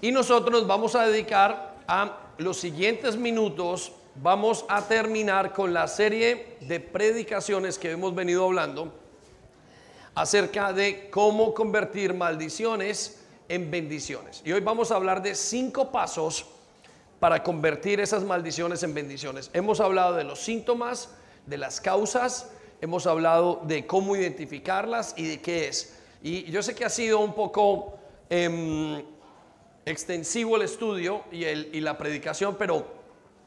Y nosotros nos vamos a dedicar a los siguientes minutos. Vamos a terminar con la serie de predicaciones que hemos venido hablando acerca de cómo convertir maldiciones en bendiciones. Y hoy vamos a hablar de cinco pasos para convertir esas maldiciones en bendiciones. Hemos hablado de los síntomas, de las causas, hemos hablado de cómo identificarlas y de qué es. Y yo sé que ha sido un poco em, extensivo el estudio y, el, y la predicación, pero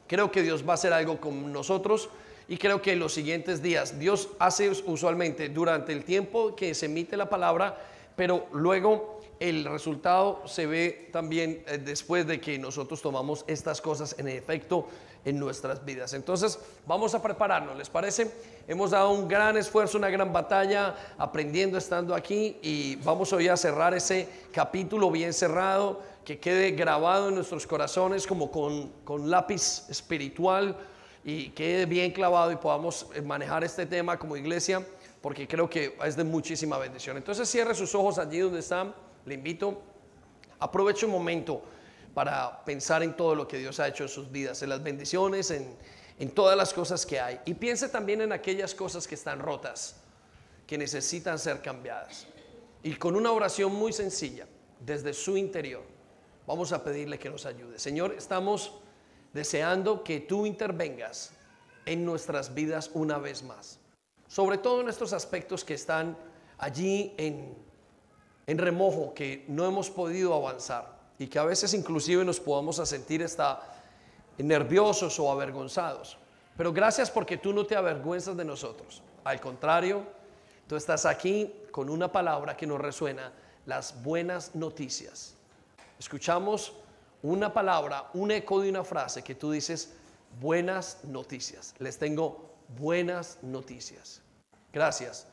creo que Dios va a hacer algo con nosotros y creo que en los siguientes días Dios hace usualmente durante el tiempo que se emite la palabra, pero luego el resultado se ve también eh, después de que nosotros tomamos estas cosas en efecto en nuestras vidas. Entonces, vamos a prepararnos, ¿les parece? Hemos dado un gran esfuerzo, una gran batalla aprendiendo estando aquí y vamos hoy a cerrar ese capítulo bien cerrado, que quede grabado en nuestros corazones como con, con lápiz espiritual y quede bien clavado y podamos eh, manejar este tema como iglesia, porque creo que es de muchísima bendición. Entonces cierre sus ojos allí donde están, le invito, aproveche un momento para pensar en todo lo que Dios ha hecho en sus vidas, en las bendiciones, en, en todas las cosas que hay. Y piense también en aquellas cosas que están rotas, que necesitan ser cambiadas. Y con una oración muy sencilla, desde su interior, vamos a pedirle que nos ayude. Señor, estamos deseando que tú intervengas en nuestras vidas una vez más. Sobre todo en estos aspectos que están allí en, en remojo, que no hemos podido avanzar y que a veces inclusive nos podamos sentir hasta nerviosos o avergonzados. Pero gracias porque tú no te avergüenzas de nosotros. Al contrario, tú estás aquí con una palabra que nos resuena, las buenas noticias. Escuchamos una palabra, un eco de una frase que tú dices, buenas noticias. Les tengo buenas noticias. Gracias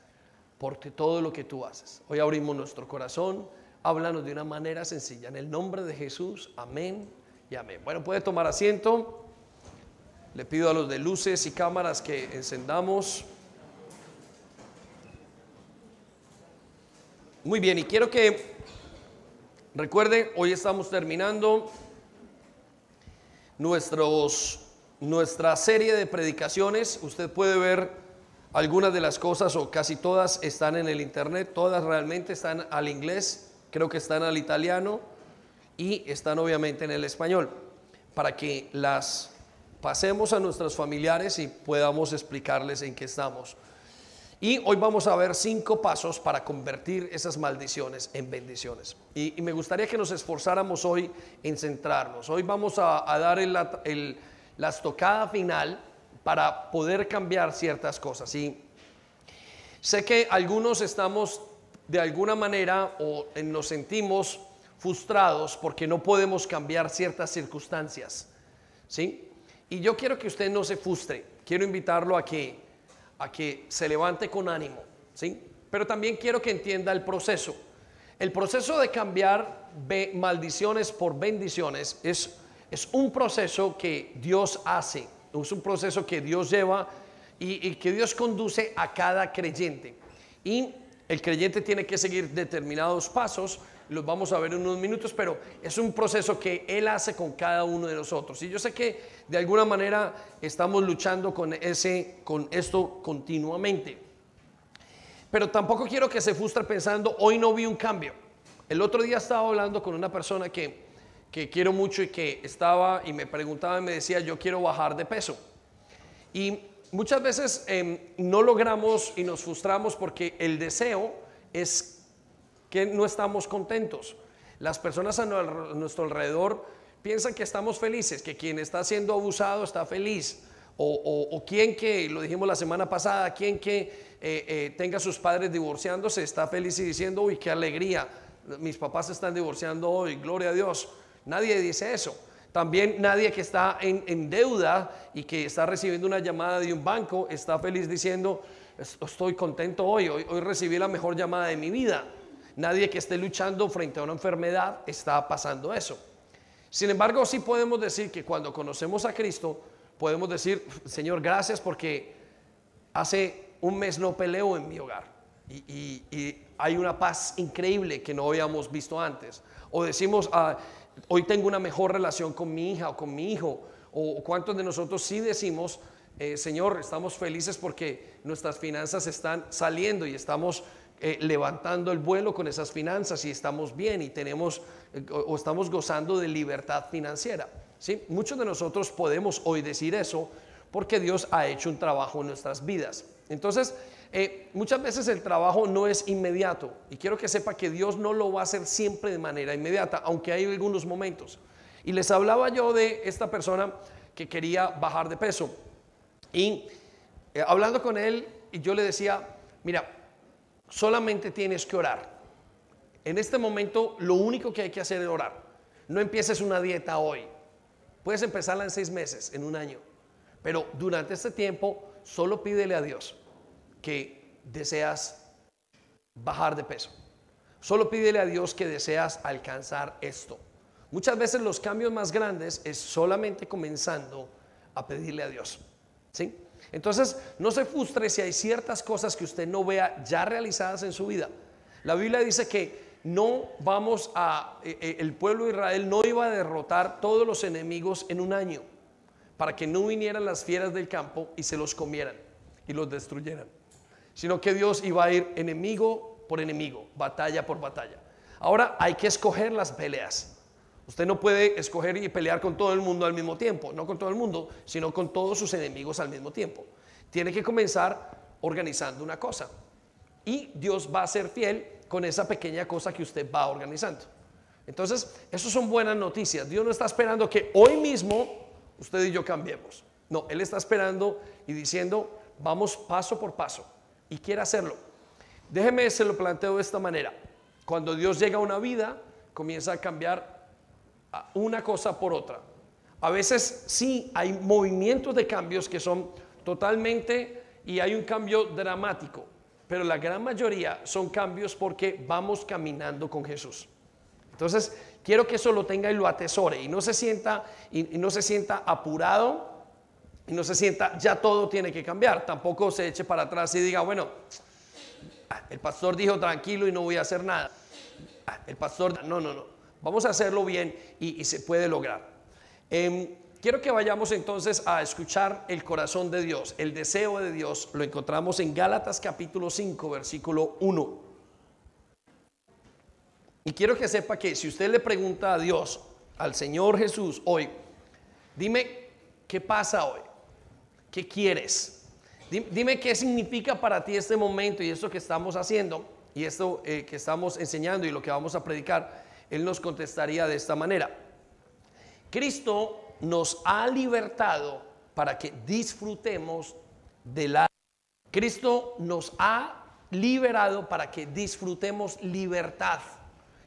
por todo lo que tú haces. Hoy abrimos nuestro corazón, háblanos de una manera sencilla. En el nombre de Jesús, amén y amén. Bueno, puede tomar asiento. Le pido a los de luces y cámaras que encendamos. Muy bien, y quiero que recuerde, hoy estamos terminando nuestros, nuestra serie de predicaciones. Usted puede ver algunas de las cosas o casi todas están en el internet, todas realmente están al inglés, creo que están al italiano y están obviamente en el español, para que las pasemos a nuestros familiares y podamos explicarles en qué estamos. Y hoy vamos a ver cinco pasos para convertir esas maldiciones en bendiciones. Y, me gustaría que nos esforzáramos hoy en centrarnos. Hoy vamos a, dar la estocada final para poder cambiar ciertas cosas. Y sé que algunos estamos de alguna manera o nos sentimos frustrados porque no podemos cambiar ciertas circunstancias. ¿Sí? Y yo quiero que usted no se frustre. Quiero invitarlo a que a que se levante con ánimo, ¿sí? Pero también quiero que entienda el proceso. El proceso de cambiar maldiciones por bendiciones es, es un proceso que Dios hace, es un proceso que Dios lleva y, y que Dios conduce a cada creyente. Y el creyente tiene que seguir determinados pasos los vamos a ver en unos minutos, pero es un proceso que Él hace con cada uno de nosotros. Y yo sé que de alguna manera estamos luchando con, ese, con esto continuamente. Pero tampoco quiero que se frustre pensando, hoy no vi un cambio. El otro día estaba hablando con una persona que, que quiero mucho y que estaba y me preguntaba y me decía, yo quiero bajar de peso. Y muchas veces em, no logramos y nos frustramos porque el deseo es que no estamos contentos. Las personas a nuestro alrededor piensan que estamos felices, que quien está siendo abusado está feliz. O, quien que, lo dijimos la semana pasada, quien que eh, eh, tenga sus padres divorciándose está feliz y diciendo, uy, qué alegría, mis papás se están divorciando hoy, gloria a Dios. Nadie dice eso. También nadie que está en, deuda y que está recibiendo una llamada de un banco está feliz diciendo, estoy contento hoy, hoy recibí la mejor llamada de mi vida. Nadie que esté luchando frente a una enfermedad está pasando eso. Sin embargo, sí podemos decir que cuando conocemos a Cristo, podemos decir, Señor, gracias porque hace un mes no peleo en mi hogar y, hay una paz increíble que no habíamos visto antes. O decimos, ah, hoy tengo una mejor relación con mi hija o con mi hijo, o cuántos de nosotros sí decimos, eh, Señor, estamos felices porque nuestras finanzas están saliendo y estamos eh, levantando el vuelo con esas finanzas y estamos bien y tenemos eh, o, estamos gozando de libertad financiera. ¿sí? Muchos de nosotros podemos hoy decir eso porque Dios ha hecho un trabajo en nuestras vidas. Entonces, muchas veces el trabajo no es inmediato y quiero que sepa que Dios no lo va a hacer siempre de manera inmediata, aunque hay algunos momentos. Y les hablaba yo de esta persona que quería bajar de peso. Y eh, hablando con él, yo le decía, mira, solamente tienes que orar. En este momento lo único que hay que hacer es orar. No empieces una dieta hoy. Puedes empezarla en seis meses, en un año. Pero durante este tiempo solo pídele a Dios que deseas bajar de peso. Solo pídele a Dios que deseas alcanzar esto. Muchas veces los cambios más grandes es solamente comenzando a pedirle a Dios. ¿Sí? Entonces, no se frustre si hay ciertas cosas que usted no vea ya realizadas en su vida. La Biblia dice que no vamos a, eh, eh, el pueblo de Israel no iba a derrotar todos los enemigos en un año para que no vinieran las fieras del campo y se los comieran y los destruyeran, sino que Dios iba a ir enemigo por enemigo, batalla por batalla. Ahora hay que escoger las peleas. Usted no puede escoger y pelear con todo el mundo al mismo tiempo, no con todo el mundo, sino con todos sus enemigos al mismo tiempo. Tiene que comenzar organizando una cosa. Y Dios va a ser fiel con esa pequeña cosa que usted va organizando. Entonces, eso son buenas noticias. Dios no está esperando que hoy mismo usted y yo cambiemos. No, Él está esperando y diciendo, vamos paso por paso. Y quiere hacerlo. Déjeme, se lo planteo de esta manera. Cuando Dios llega a una vida, comienza a cambiar una cosa por otra. A veces sí hay movimientos de cambios que son totalmente y hay un cambio dramático, pero la gran mayoría son cambios porque vamos caminando con Jesús. Entonces, quiero que eso lo tenga y lo atesore y no se sienta y, no se sienta apurado y no se sienta ya todo tiene que cambiar. Tampoco se eche para atrás y diga, bueno, el pastor dijo tranquilo y no voy a hacer nada. El pastor, no, no, no. Vamos a hacerlo bien y, se puede lograr. Em, quiero que vayamos entonces a escuchar el corazón de Dios, el deseo de Dios. Lo encontramos en Gálatas capítulo 5, versículo 1. Y quiero que sepa que si usted le pregunta a Dios, al Señor Jesús hoy, dime qué pasa hoy, qué quieres, dime qué significa para ti este momento y esto que estamos haciendo y esto eh, que estamos enseñando y lo que vamos a predicar. Él nos contestaría de esta manera. Cristo nos ha libertado para que disfrutemos de la... Cristo nos ha liberado para que disfrutemos libertad.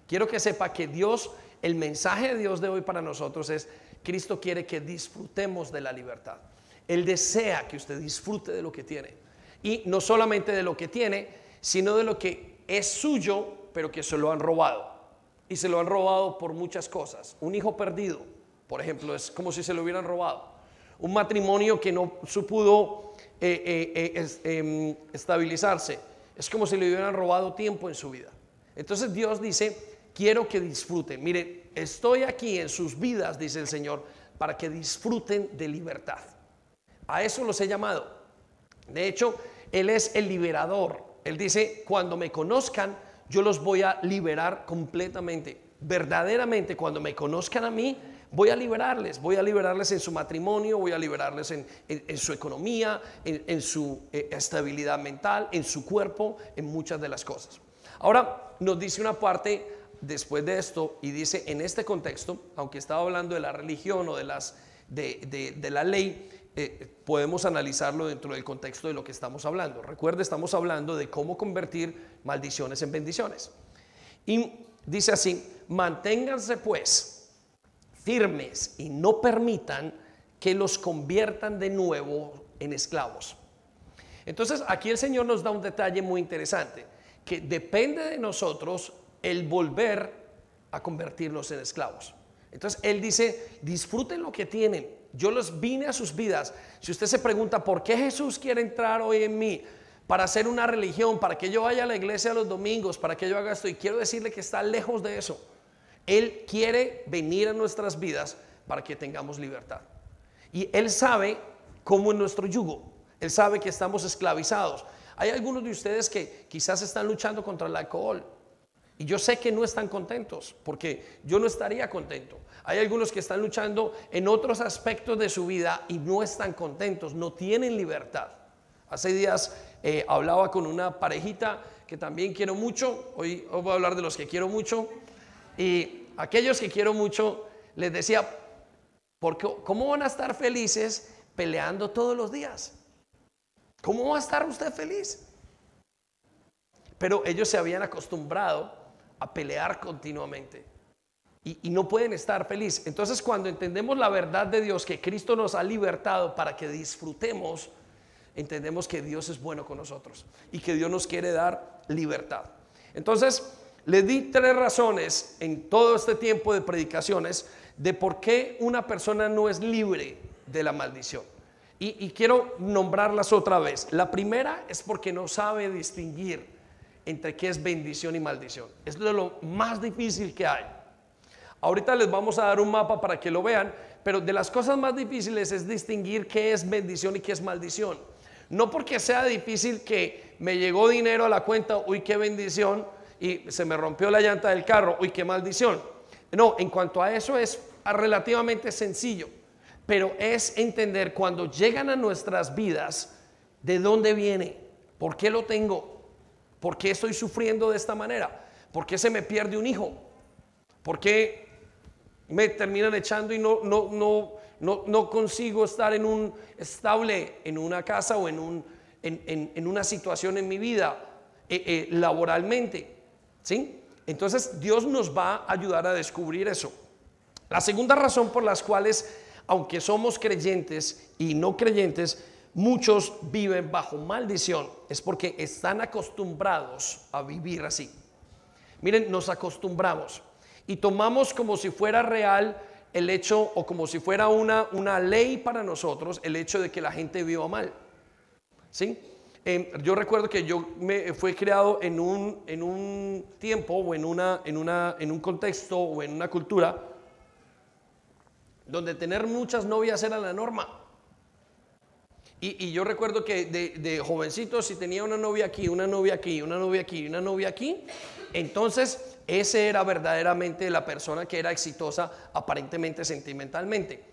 Quiero que sepa que Dios, el mensaje de Dios de hoy para nosotros es, Cristo quiere que disfrutemos de la libertad. Él desea que usted disfrute de lo que tiene. Y no solamente de lo que tiene, sino de lo que es suyo, pero que se lo han robado y se lo han robado por muchas cosas. Un hijo perdido, por ejemplo, es como si se lo hubieran robado. Un matrimonio que no pudo eh, eh, eh, em, estabilizarse, es como si le hubieran robado tiempo en su vida. Entonces Dios dice, quiero que disfruten. Mire, estoy aquí en sus vidas, dice el Señor, para que disfruten de libertad. A eso los he llamado. De hecho, Él es el liberador. Él dice, cuando me conozcan, yo los voy a liberar completamente. Verdaderamente, cuando me conozcan a mí, voy a liberarles. Voy a liberarles en su matrimonio, voy a liberarles en, su economía, en, su eh, estabilidad mental, en su cuerpo, en muchas de las cosas. Ahora nos dice una parte después de esto y dice en este contexto, aunque estaba hablando de la religión o de, las, de la ley, eh, podemos analizarlo dentro del contexto de lo que estamos hablando. Recuerde, estamos hablando de cómo convertir maldiciones en bendiciones. Y dice así, manténganse pues firmes y no permitan que los conviertan de nuevo en esclavos. Entonces aquí el Señor nos da un detalle muy interesante, que depende de nosotros el volver a convertirnos en esclavos. Entonces Él dice, disfruten lo que tienen, yo los vine a sus vidas. Si usted se pregunta, ¿por qué Jesús quiere entrar hoy en mí? Para hacer una religión, para que yo vaya a la iglesia los domingos, para que yo haga esto. Y quiero decirle que está lejos de eso. Él quiere venir a nuestras vidas para que tengamos libertad. Y Él sabe cómo es nuestro yugo. Él sabe que estamos esclavizados. Hay algunos de ustedes que quizás están luchando contra el alcohol. Y yo sé que no están contentos, porque yo no estaría contento. Hay algunos que están luchando en otros aspectos de su vida y no están contentos, no tienen libertad. Hace días eh, hablaba con una parejita que también quiero mucho, hoy, voy a hablar de los que quiero mucho, y aquellos que quiero mucho les decía, porque, ¿cómo van a estar felices peleando todos los días? ¿Cómo va a estar usted feliz? Pero ellos se habían acostumbrado a pelear continuamente y, no pueden estar felices. Entonces cuando entendemos la verdad de Dios, que Cristo nos ha libertado para que disfrutemos, entendemos que Dios es bueno con nosotros y que Dios nos quiere dar libertad. Entonces, le di tres razones en todo este tiempo de predicaciones de por qué una persona no es libre de la maldición. Y, quiero nombrarlas otra vez. La primera es porque no sabe distinguir entre qué es bendición y maldición. Es lo más difícil que hay. Ahorita les vamos a dar un mapa para que lo vean, pero de las cosas más difíciles es distinguir qué es bendición y qué es maldición. No porque sea difícil que me llegó dinero a la cuenta, uy, qué bendición, y se me rompió la llanta del carro, uy, qué maldición. No, en cuanto a eso es relativamente sencillo, pero es entender cuando llegan a nuestras vidas de dónde viene, por qué lo tengo, por qué estoy sufriendo de esta manera, por qué se me pierde un hijo, por qué me terminan echando y no, no, no, no, consigo estar en un estable, en una casa o en, un, en, en, una situación en mi vida eh, eh, laboralmente. ¿Sí? Entonces Dios nos va a ayudar a descubrir eso. La segunda razón por las cuales, aunque somos creyentes y no creyentes, muchos viven bajo maldición es porque están acostumbrados a vivir así. Miren, nos acostumbramos y tomamos como si fuera real el hecho o como si fuera una, una ley para nosotros el hecho de que la gente viva mal. ¿Sí? Em, yo recuerdo que yo me fui creado en un, en un tiempo o en, una, en, una, en un contexto o en una cultura donde tener muchas novias era la norma. Y, yo recuerdo que de, de, jovencito, si tenía una novia aquí, una novia aquí, una novia aquí, una novia aquí, entonces ese era verdaderamente la persona que era exitosa aparentemente sentimentalmente.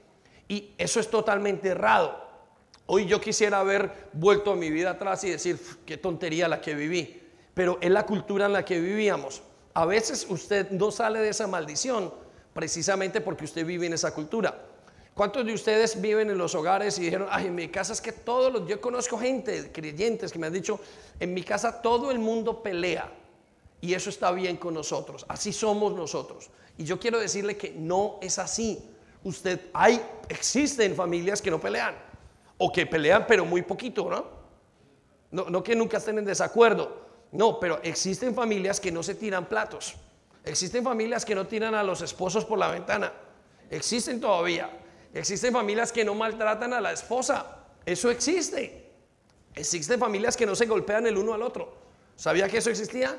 Y eso es totalmente errado. Hoy yo quisiera haber vuelto a mi vida atrás y decir, qué tontería la que viví. Pero es la cultura en la que vivíamos. A veces usted no sale de esa maldición precisamente porque usted vive en esa cultura. ¿Cuántos de ustedes viven en los hogares y dijeron, ay, en mi casa es que todos los, yo conozco gente, creyentes que me han dicho, en mi casa todo el mundo pelea y eso está bien con nosotros, así somos nosotros. Y yo quiero decirle que no es así. Usted, hay, existen familias que no pelean o que pelean pero muy poquito, ¿no? No, no que nunca estén en desacuerdo, no, pero existen familias que no se tiran platos, existen familias que no tiran a los esposos por la ventana, existen todavía, existen familias que no maltratan a la esposa, eso existe, existen familias que no se golpean el uno al otro, ¿sabía que eso existía?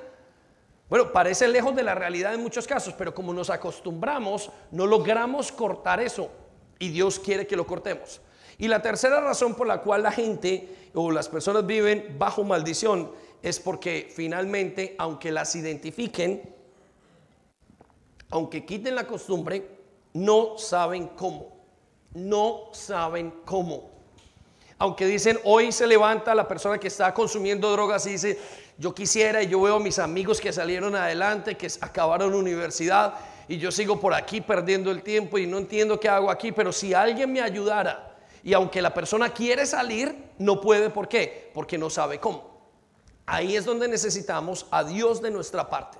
Bueno, parece lejos de la realidad en muchos casos, pero como nos acostumbramos, no logramos cortar eso y Dios quiere que lo cortemos. Y la tercera razón por la cual la gente o las personas viven bajo maldición es porque finalmente, aunque las identifiquen, aunque quiten la costumbre, no saben cómo. No saben cómo. Aunque dicen, hoy se levanta la persona que está consumiendo drogas y dice, yo quisiera, y yo veo a mis amigos que salieron adelante, que acabaron universidad, y yo sigo por aquí perdiendo el tiempo y no entiendo qué hago aquí, pero si alguien me ayudara y aunque la persona quiere salir, no puede. ¿Por qué? Porque no sabe cómo. Ahí es donde necesitamos a Dios de nuestra parte.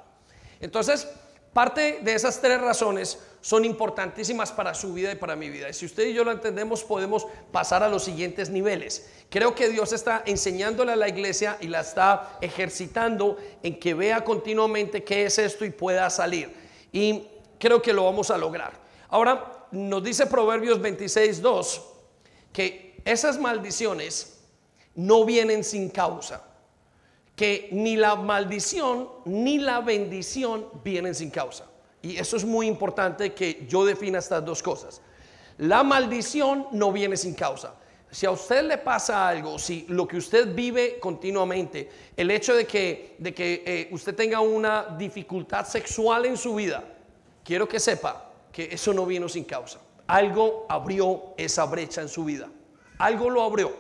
Entonces, parte de esas tres razones son importantísimas para su vida y para mi vida. Y si usted y yo lo entendemos, podemos pasar a los siguientes niveles. Creo que Dios está enseñándole a la iglesia y la está ejercitando en que vea continuamente qué es esto y pueda salir. Y creo que lo vamos a lograr. Ahora, nos dice Proverbios 26, 2 que esas maldiciones no vienen sin causa, que ni la maldición ni la bendición vienen sin causa. Y eso es muy importante que yo defina estas dos cosas. La maldición no viene sin causa. Si a usted le pasa algo, si lo que usted vive continuamente, el hecho de que, de que eh, usted tenga una dificultad sexual en su vida, quiero que sepa que eso no vino sin causa. Algo abrió esa brecha en su vida. Algo lo abrió.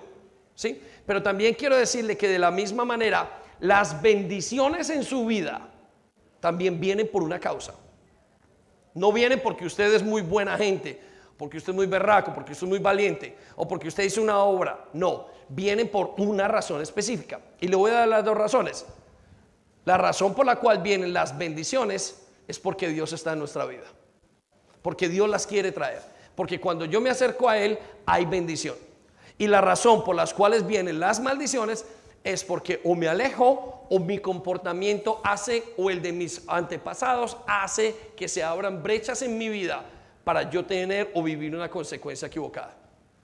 ¿Sí? Pero también quiero decirle que de la misma manera, las bendiciones en su vida también vienen por una causa. No vienen porque usted es muy buena gente, porque usted es muy berraco, porque usted es muy valiente o porque usted hizo una obra. No, vienen por una razón específica. Y le voy a dar las dos razones. La razón por la cual vienen las bendiciones es porque Dios está en nuestra vida. Porque Dios las quiere traer. Porque cuando yo me acerco a Él hay bendición. Y la razón por las cuales vienen las maldiciones es porque o me alejo o mi comportamiento hace o el de mis antepasados hace que se abran brechas en mi vida para yo tener o vivir una consecuencia equivocada.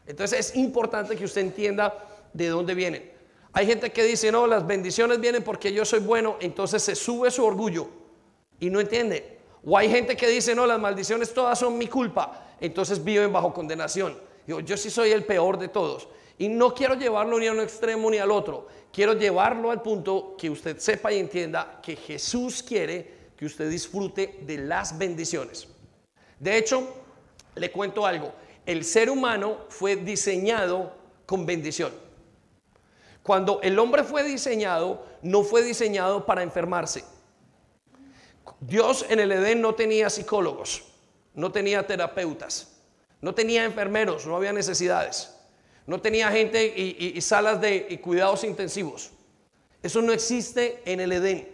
Entonces es importante que usted entienda de dónde vienen. Hay gente que dice, no, las bendiciones vienen porque yo soy bueno, entonces se sube su orgullo y no entiende. O hay gente que dice, no, las maldiciones todas son mi culpa, entonces viven bajo condenación. Yo, yo sí soy el peor de todos. Y no quiero llevarlo ni a un extremo ni al otro. Quiero llevarlo al punto que usted sepa y entienda que Jesús quiere que usted disfrute de las bendiciones. De hecho, le cuento algo. El ser humano fue diseñado con bendición. Cuando el hombre fue diseñado, no fue diseñado para enfermarse. Dios en el Edén no tenía psicólogos, no tenía terapeutas, no tenía enfermeros, no había necesidades. No tenía gente y, salas de cuidados intensivos. Eso no existe en el Edén.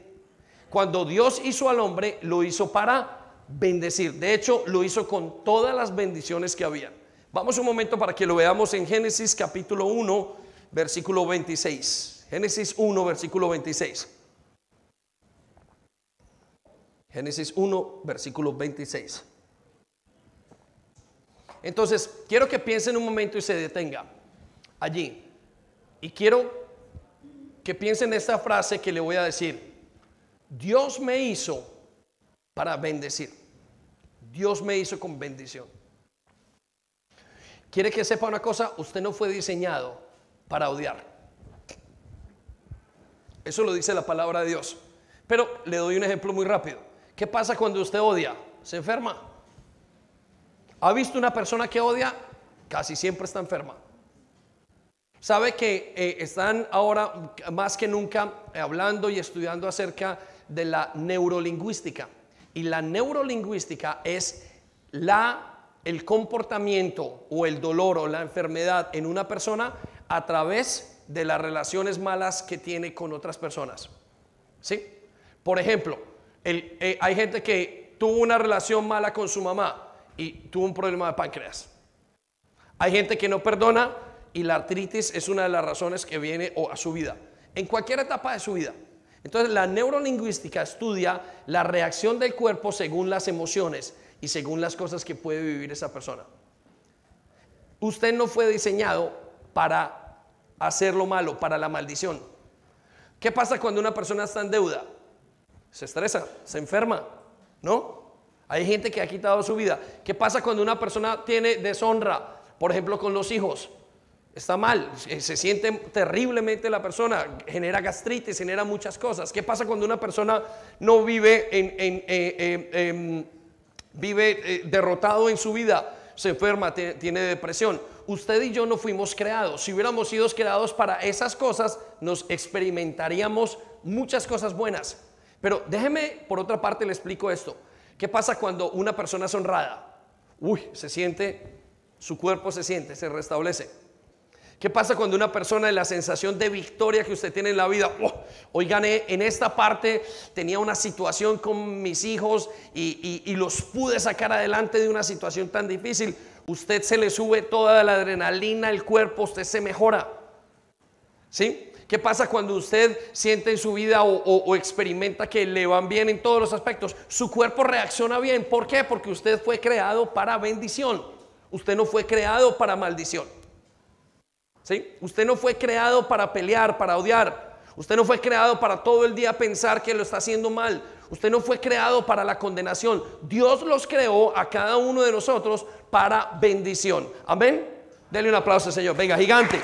Cuando Dios hizo al hombre, lo hizo para bendecir. De hecho, lo hizo con todas las bendiciones que había. Vamos un momento para que lo veamos en Génesis capítulo 1, versículo 26. Génesis 1, versículo 26. Génesis 1, versículo 26. Entonces, quiero que piensen un momento y se detenga allí. Y quiero que piensen en esta frase que le voy a decir. Dios me hizo para bendecir. Dios me hizo con bendición. Quiere que sepa una cosa, usted no fue diseñado para odiar. Eso lo dice la palabra de Dios. Pero le doy un ejemplo muy rápido. ¿Qué pasa cuando usted odia? Se enferma. ¿Ha visto una persona que odia? Casi siempre está enferma. Sabe que eh, están ahora más que nunca hablando y estudiando acerca de la neurolingüística. Y la neurolingüística es la el comportamiento o el dolor o la enfermedad en una persona a través de las relaciones malas que tiene con otras personas. ¿Sí? Por ejemplo, eh, hay gente que tuvo una relación mala con su mamá y tuvo un problema de páncreas. Hay gente que no perdona y la artritis es una de las razones que viene a su vida, en cualquier etapa de su vida. Entonces la neurolingüística estudia la reacción del cuerpo según las emociones y según las cosas que puede vivir esa persona. Usted no fue diseñado para hacer lo malo, para la maldición. ¿Qué pasa cuando una persona está en deuda? Se estresa, se enferma, ¿no? Hay gente que ha quitado su vida. ¿Qué pasa cuando una persona tiene deshonra, por ejemplo, con los hijos? Está mal, se siente terriblemente la persona, genera gastritis, genera muchas cosas. ¿Qué pasa cuando una persona no vive, en, eh, eh, em, vive eh, derrotado en su vida? Se enferma, tiene depresión. Usted y yo no fuimos creados. Si hubiéramos sido creados para esas cosas, nos experimentaríamos muchas cosas buenas. Pero déjeme, por otra parte, le explico esto. ¿Qué pasa cuando una persona es honrada? Uy, se siente, su cuerpo se siente, se restablece. ¿Qué pasa cuando una persona en la sensación de victoria que usted tiene en la vida, oh, hoy gané en esta parte, tenía una situación con mis hijos y, y, los pude sacar adelante de una situación tan difícil, usted se le sube toda la adrenalina al cuerpo, usted se mejora. ¿Sí? ¿Qué pasa cuando usted siente en su vida o, o, experimenta que le van bien en todos los aspectos? Su cuerpo reacciona bien. ¿Por qué? Porque usted fue creado para bendición. Usted no fue creado para maldición. Usted no fue creado para pelear, para odiar. Usted no fue creado para todo el día pensar que lo está haciendo mal. Usted no fue creado para la condenación. Dios los creó a cada uno de nosotros para bendición. Amén. Dele un aplauso, Señor. Venga, gigante.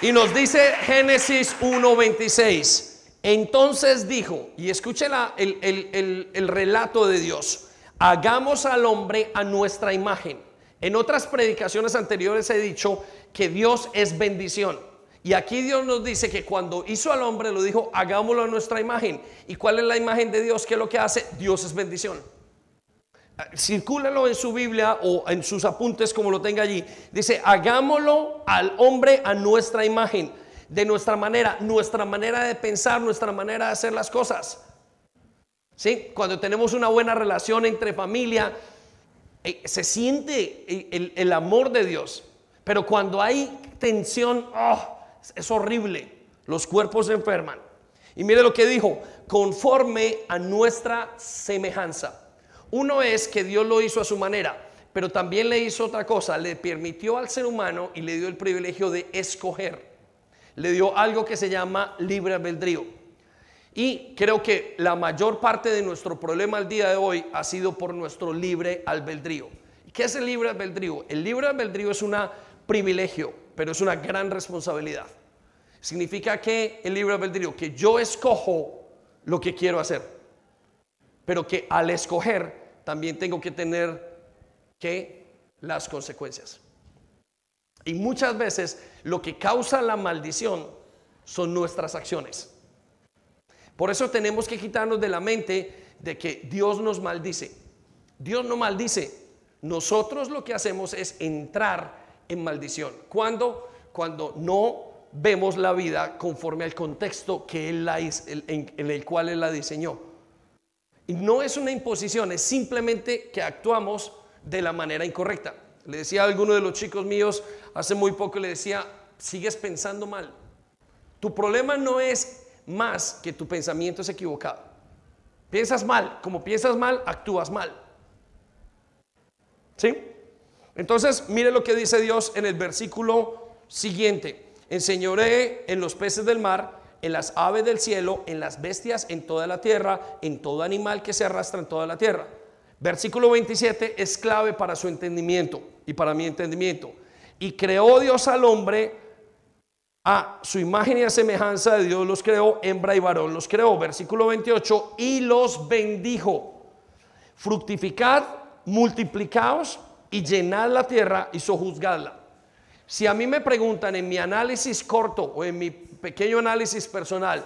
Y nos dice Génesis 1:26. Entonces dijo, y escuche el, el relato de Dios, hagamos al hombre a nuestra imagen. En otras predicaciones anteriores he dicho que Dios es bendición. Y aquí Dios nos dice que cuando hizo al hombre lo dijo, hagámoslo a nuestra imagen. ¿Y cuál es la imagen de Dios? ¿Qué es lo que hace? Dios es bendición. Circúlalo en su Biblia o en sus apuntes como lo tenga allí. Dice, hagámoslo al hombre a nuestra imagen, de nuestra manera, nuestra manera de pensar, nuestra manera de hacer las cosas. ¿Sí? Cuando tenemos una buena relación entre familia, se siente el, amor de Dios. Pero cuando hay tensión, oh, es horrible. Los cuerpos se enferman. Y mire lo que dijo, conforme a nuestra semejanza. Uno es que Dios lo hizo a su manera, pero también le hizo otra cosa, le permitió al ser humano y le dio el privilegio de escoger. Le dio algo que se llama libre albedrío. Y creo que la mayor parte de nuestro problema al día de hoy ha sido por nuestro libre albedrío. ¿Qué es el libre albedrío? El libre albedrío es un privilegio, pero es una gran responsabilidad. Significa que el libre albedrío, que yo escojo lo que quiero hacer, pero que al escoger también tengo que tener que las consecuencias. Y muchas veces lo que causa la maldición son nuestras acciones. Por eso tenemos que quitarnos de la mente de que Dios nos maldice. Dios no maldice. Nosotros lo que hacemos es entrar en maldición. ¿Cuándo? Cuando no vemos la vida conforme al contexto que él la, en, el cual Él la diseñó. Y no es una imposición, es simplemente que actuamos de la manera incorrecta. Le decía a alguno de los chicos míos hace muy poco, le decía, sigues pensando mal. Tu problema no es más que tu pensamiento es equivocado. Piensas mal, como piensas mal, actúas mal. ¿Sí? Entonces, mire lo que dice Dios en el versículo siguiente. Enseñoré en los peces del mar, en las aves del cielo, en las bestias, en toda la tierra, en todo animal que se arrastra en toda la tierra. Versículo 27 es clave para su entendimiento y para mi entendimiento. Y creó Dios al hombre a su imagen y a semejanza de Dios los creó, hembra y varón los creó. Versículo 28, y los bendijo. Fructificad, multiplicaos y llenad la tierra y sojuzgadla. Si a mí me preguntan en mi análisis corto o en mi pequeño análisis personal,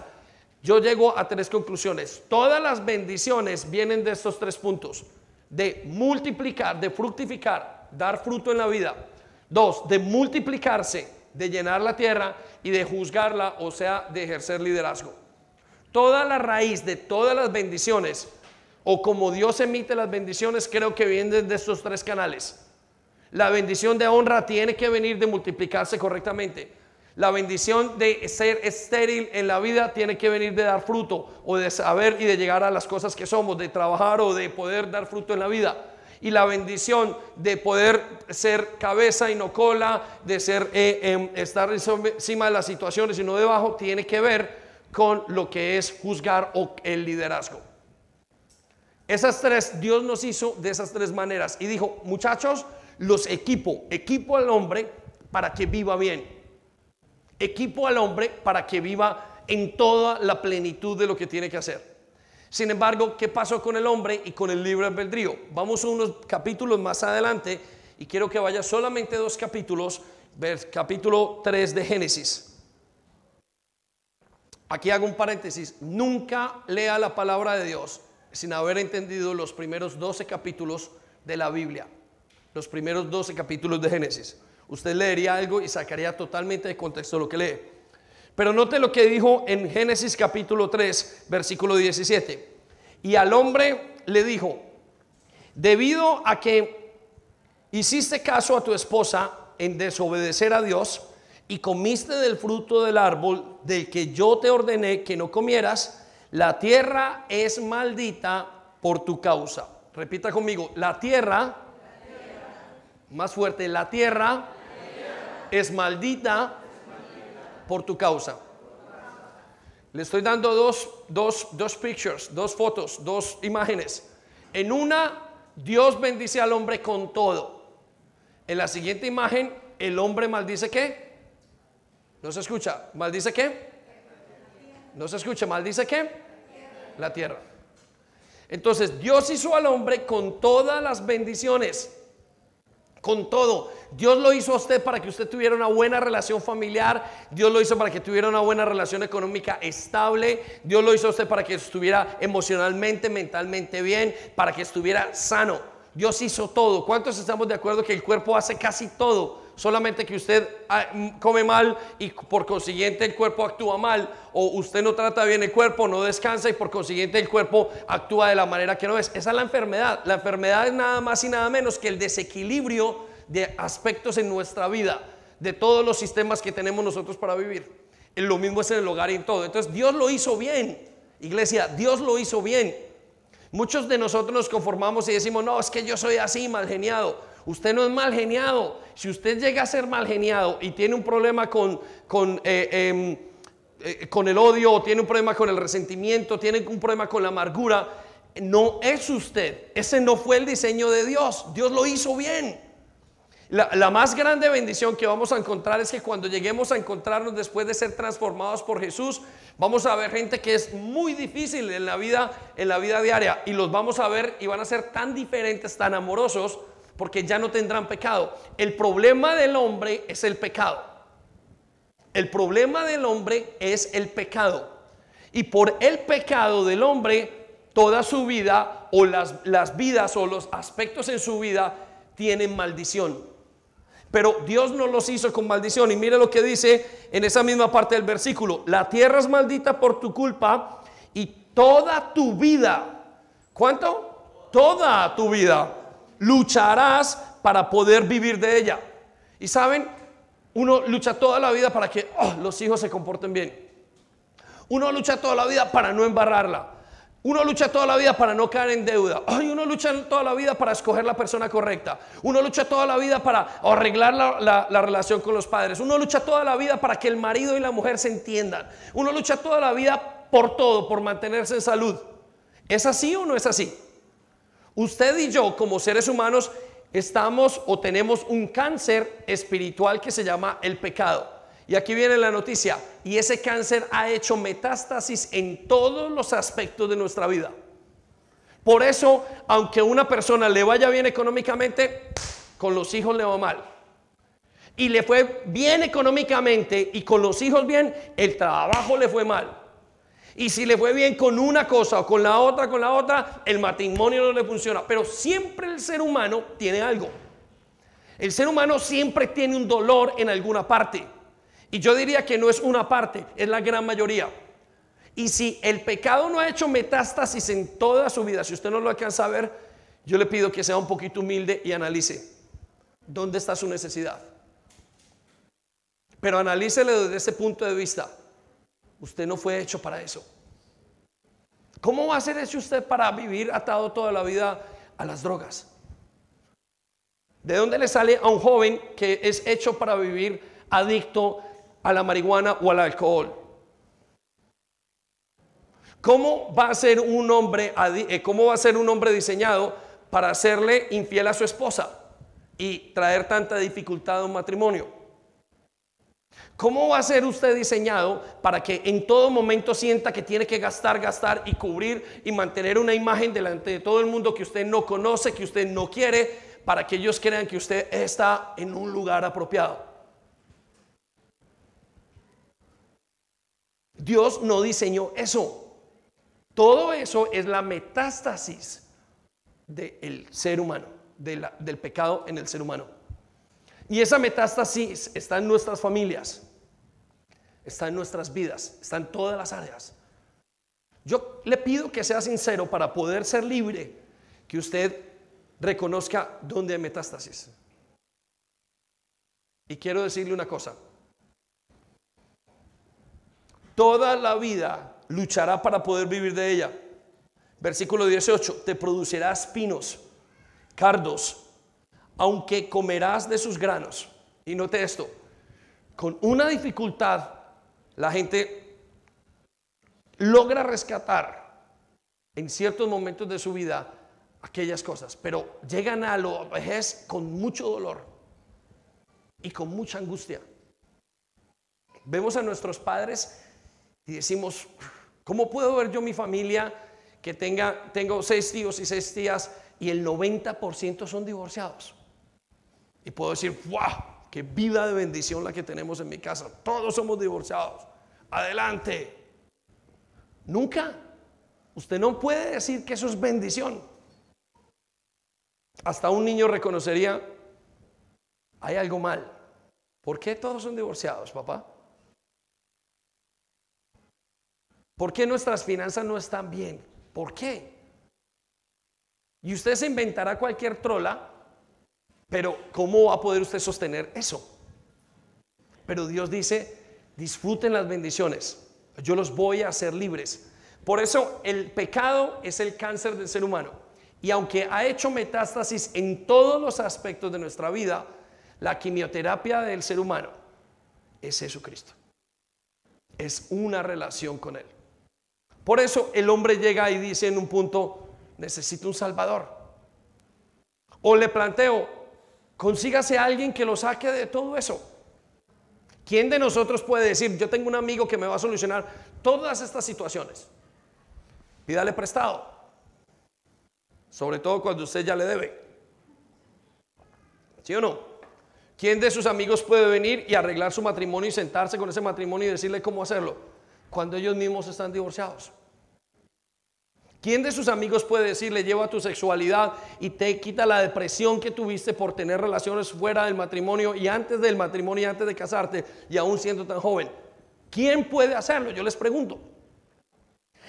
yo llego a tres conclusiones. Todas las bendiciones vienen de estos tres puntos. De multiplicar, de fructificar, dar fruto en la vida. Dos, de multiplicarse, de llenar la tierra y de juzgarla, o sea, de ejercer liderazgo. Toda la raíz de todas las bendiciones, o como Dios emite las bendiciones, creo que vienen de estos tres canales. La bendición de honra tiene que venir de multiplicarse correctamente. La bendición de ser estéril en la vida tiene que venir de dar fruto o de saber y de llegar a las cosas que somos, de trabajar o de poder dar fruto en la vida. Y la bendición de poder ser cabeza y no cola, de ser eh, em, estar encima de las situaciones y no debajo, tiene que ver con lo que es juzgar o el liderazgo. Esas tres, Dios nos hizo de esas tres maneras y dijo, muchachos, los equipo, equipo al hombre para que viva bien. Equipo al hombre para que viva en toda la plenitud de lo que tiene que hacer. Sin embargo, ¿qué pasó con el hombre y con el libre albedrío? Vamos unos capítulos más adelante y quiero que vaya solamente dos capítulos, capítulo 3 de Génesis. Aquí hago un paréntesis, nunca lea la palabra de Dios sin haber entendido los primeros 12 capítulos de la Biblia los primeros 12 capítulos de Génesis. Usted leería algo y sacaría totalmente de contexto lo que lee. Pero note lo que dijo en Génesis capítulo 3, versículo 17. Y al hombre le dijo, debido a que hiciste caso a tu esposa en desobedecer a Dios y comiste del fruto del árbol del que yo te ordené que no comieras, la tierra es maldita por tu causa. Repita conmigo, la tierra más fuerte, la tierra, es, maldita por tu causa. Le estoy dando dos, dos, dos pictures, dos fotos, dos imágenes. En una, Dios bendice al hombre con todo. En la siguiente imagen, el hombre maldice qué? No se escucha. ¿Maldice qué? No se escucha. ¿Maldice qué? La tierra. Entonces, Dios hizo al hombre con todas las bendiciones con todo. Dios lo hizo a usted para que usted tuviera una buena relación familiar. Dios lo hizo para que tuviera una buena relación económica estable. Dios lo hizo a usted para que estuviera emocionalmente, mentalmente bien, para que estuviera sano. Dios hizo todo. ¿Cuántos estamos de acuerdo que el cuerpo hace casi todo? Solamente que usted ah, come mal y por consiguiente el cuerpo actúa mal. O usted no trata bien el cuerpo, no descansa y por consiguiente el cuerpo actúa de la manera que no es. Esa es la enfermedad. La enfermedad es nada más y nada menos que el desequilibrio de aspectos en nuestra vida, de todos los sistemas que tenemos nosotros para vivir. Lo mismo es en el hogar y en todo. Entonces Dios lo hizo bien. Iglesia, Dios lo hizo bien. Muchos de nosotros nos conformamos y decimos, no, es que yo soy así, mal geniado. Usted no es mal geniado. Si usted llega a ser mal geniado y tiene un problema con, con, eh, em, eh, con el odio, o tiene un problema con el resentimiento, tiene un problema con la amargura, no es usted. Ese no fue el diseño de Dios. Dios lo hizo bien. La, más grande bendición que vamos a encontrar es que cuando lleguemos a encontrarnos después de ser transformados por Jesús, vamos a ver gente que es muy difícil en la vida, en la vida diaria, y los vamos a ver y van a ser tan diferentes, tan amorosos, porque ya no tendrán pecado. El problema del hombre es el pecado. El problema del hombre es el pecado. Y por el pecado del hombre, toda su vida o las, las vidas o los aspectos en su vida tienen maldición. Pero Dios no los hizo con maldición. Y mire lo que dice en esa misma parte del versículo. La tierra es maldita por tu culpa y toda tu vida. ¿Cuánto? Toda tu vida lucharás para poder vivir de ella. Y saben, uno lucha toda la vida para que oh, los hijos se comporten bien. Uno lucha toda la vida para no embarrarla. Uno lucha toda la vida para no caer en deuda. Uno lucha toda la vida para escoger la persona correcta. Uno lucha toda la vida para arreglar la, la, relación con los padres. Uno lucha toda la vida para que el marido y la mujer se entiendan. Uno lucha toda la vida por todo, por mantenerse en salud. ¿Es así o no es así? Usted y yo como seres humanos estamos o tenemos un cáncer espiritual que se llama el pecado. Y aquí viene la noticia, y ese cáncer ha hecho metástasis en todos los aspectos de nuestra vida. Por eso, aunque una persona le vaya bien económicamente, con los hijos le va mal. Y le fue bien económicamente y con los hijos bien, el trabajo le fue mal. Y si le fue bien con una cosa o con la otra, con la otra, el matrimonio no le funciona. Pero siempre el ser humano tiene algo. El ser humano siempre tiene un dolor en alguna parte. Y yo diría que no es una parte, es la gran mayoría. Y si el pecado no ha hecho metástasis en toda su vida, si usted no lo alcanza a ver, yo le pido que sea un poquito humilde y analice dónde está su necesidad. Pero analícele desde ese punto de vista. Usted no fue hecho para eso. ¿Cómo va a ser eso usted para vivir atado toda la vida a las drogas? ¿De dónde le sale a un joven que es hecho para vivir adicto a la marihuana o al alcohol? ¿Cómo va a ser un hombre, eh, cómo va a ser un hombre diseñado para hacerle infiel a su esposa y traer tanta dificultad a un matrimonio? ¿Cómo va a ser usted diseñado para que en todo momento sienta que tiene que gastar, gastar y cubrir y mantener una imagen delante de todo el mundo que usted no conoce, que usted no quiere, para que ellos crean que usted está en un lugar apropiado? Dios no diseñó eso. Todo eso es la metástasis del ser humano, del pecado en el ser humano. Y esa metástasis está en nuestras familias está en nuestras vidas, está en todas las áreas. Yo le pido que sea sincero para poder ser libre, que usted reconozca dónde hay metástasis. Y quiero decirle una cosa. Toda la vida luchará para poder vivir de ella. Versículo 18, te producirá espinos, cardos, aunque comerás de sus granos. Y note esto, con una dificultad la gente logra rescatar en ciertos momentos de su vida aquellas cosas, pero llegan a la vejez con mucho dolor y con mucha angustia. Vemos a nuestros padres y decimos, ¿cómo puedo ver yo mi familia que tenga, tengo seis tíos y seis tías y el 90% son divorciados? Y puedo decir, ¡wow! ¡Qué vida de bendición la que tenemos en mi casa! Todos somos divorciados. Adelante. Nunca. Usted no puede decir que eso es bendición. Hasta un niño reconocería, hay algo mal. ¿Por qué todos son divorciados, papá? ¿Por qué nuestras finanzas no están bien? ¿Por qué? Y usted se inventará cualquier trola, pero ¿cómo va a poder usted sostener eso? Pero Dios dice, disfruten las bendiciones, yo los voy a hacer libres. Por eso el pecado es el cáncer del ser humano. Y aunque ha hecho metástasis en todos los aspectos de nuestra vida, la quimioterapia del ser humano es Jesucristo. Es una relación con Él. Por eso el hombre llega y dice en un punto, necesito un salvador. O le planteo, consígase a alguien que lo saque de todo eso. ¿Quién de nosotros puede decir, yo tengo un amigo que me va a solucionar todas estas situaciones? Pídale prestado. Sobre todo cuando usted ya le debe. ¿Sí o no? ¿Quién de sus amigos puede venir y arreglar su matrimonio y sentarse con ese matrimonio y decirle cómo hacerlo? Cuando ellos mismos están divorciados. ¿Quién de sus amigos puede decirle lleva tu sexualidad y te quita la depresión que tuviste por tener relaciones fuera del matrimonio y antes del matrimonio y antes de casarte y aún siendo tan joven? ¿Quién puede hacerlo? Yo les pregunto.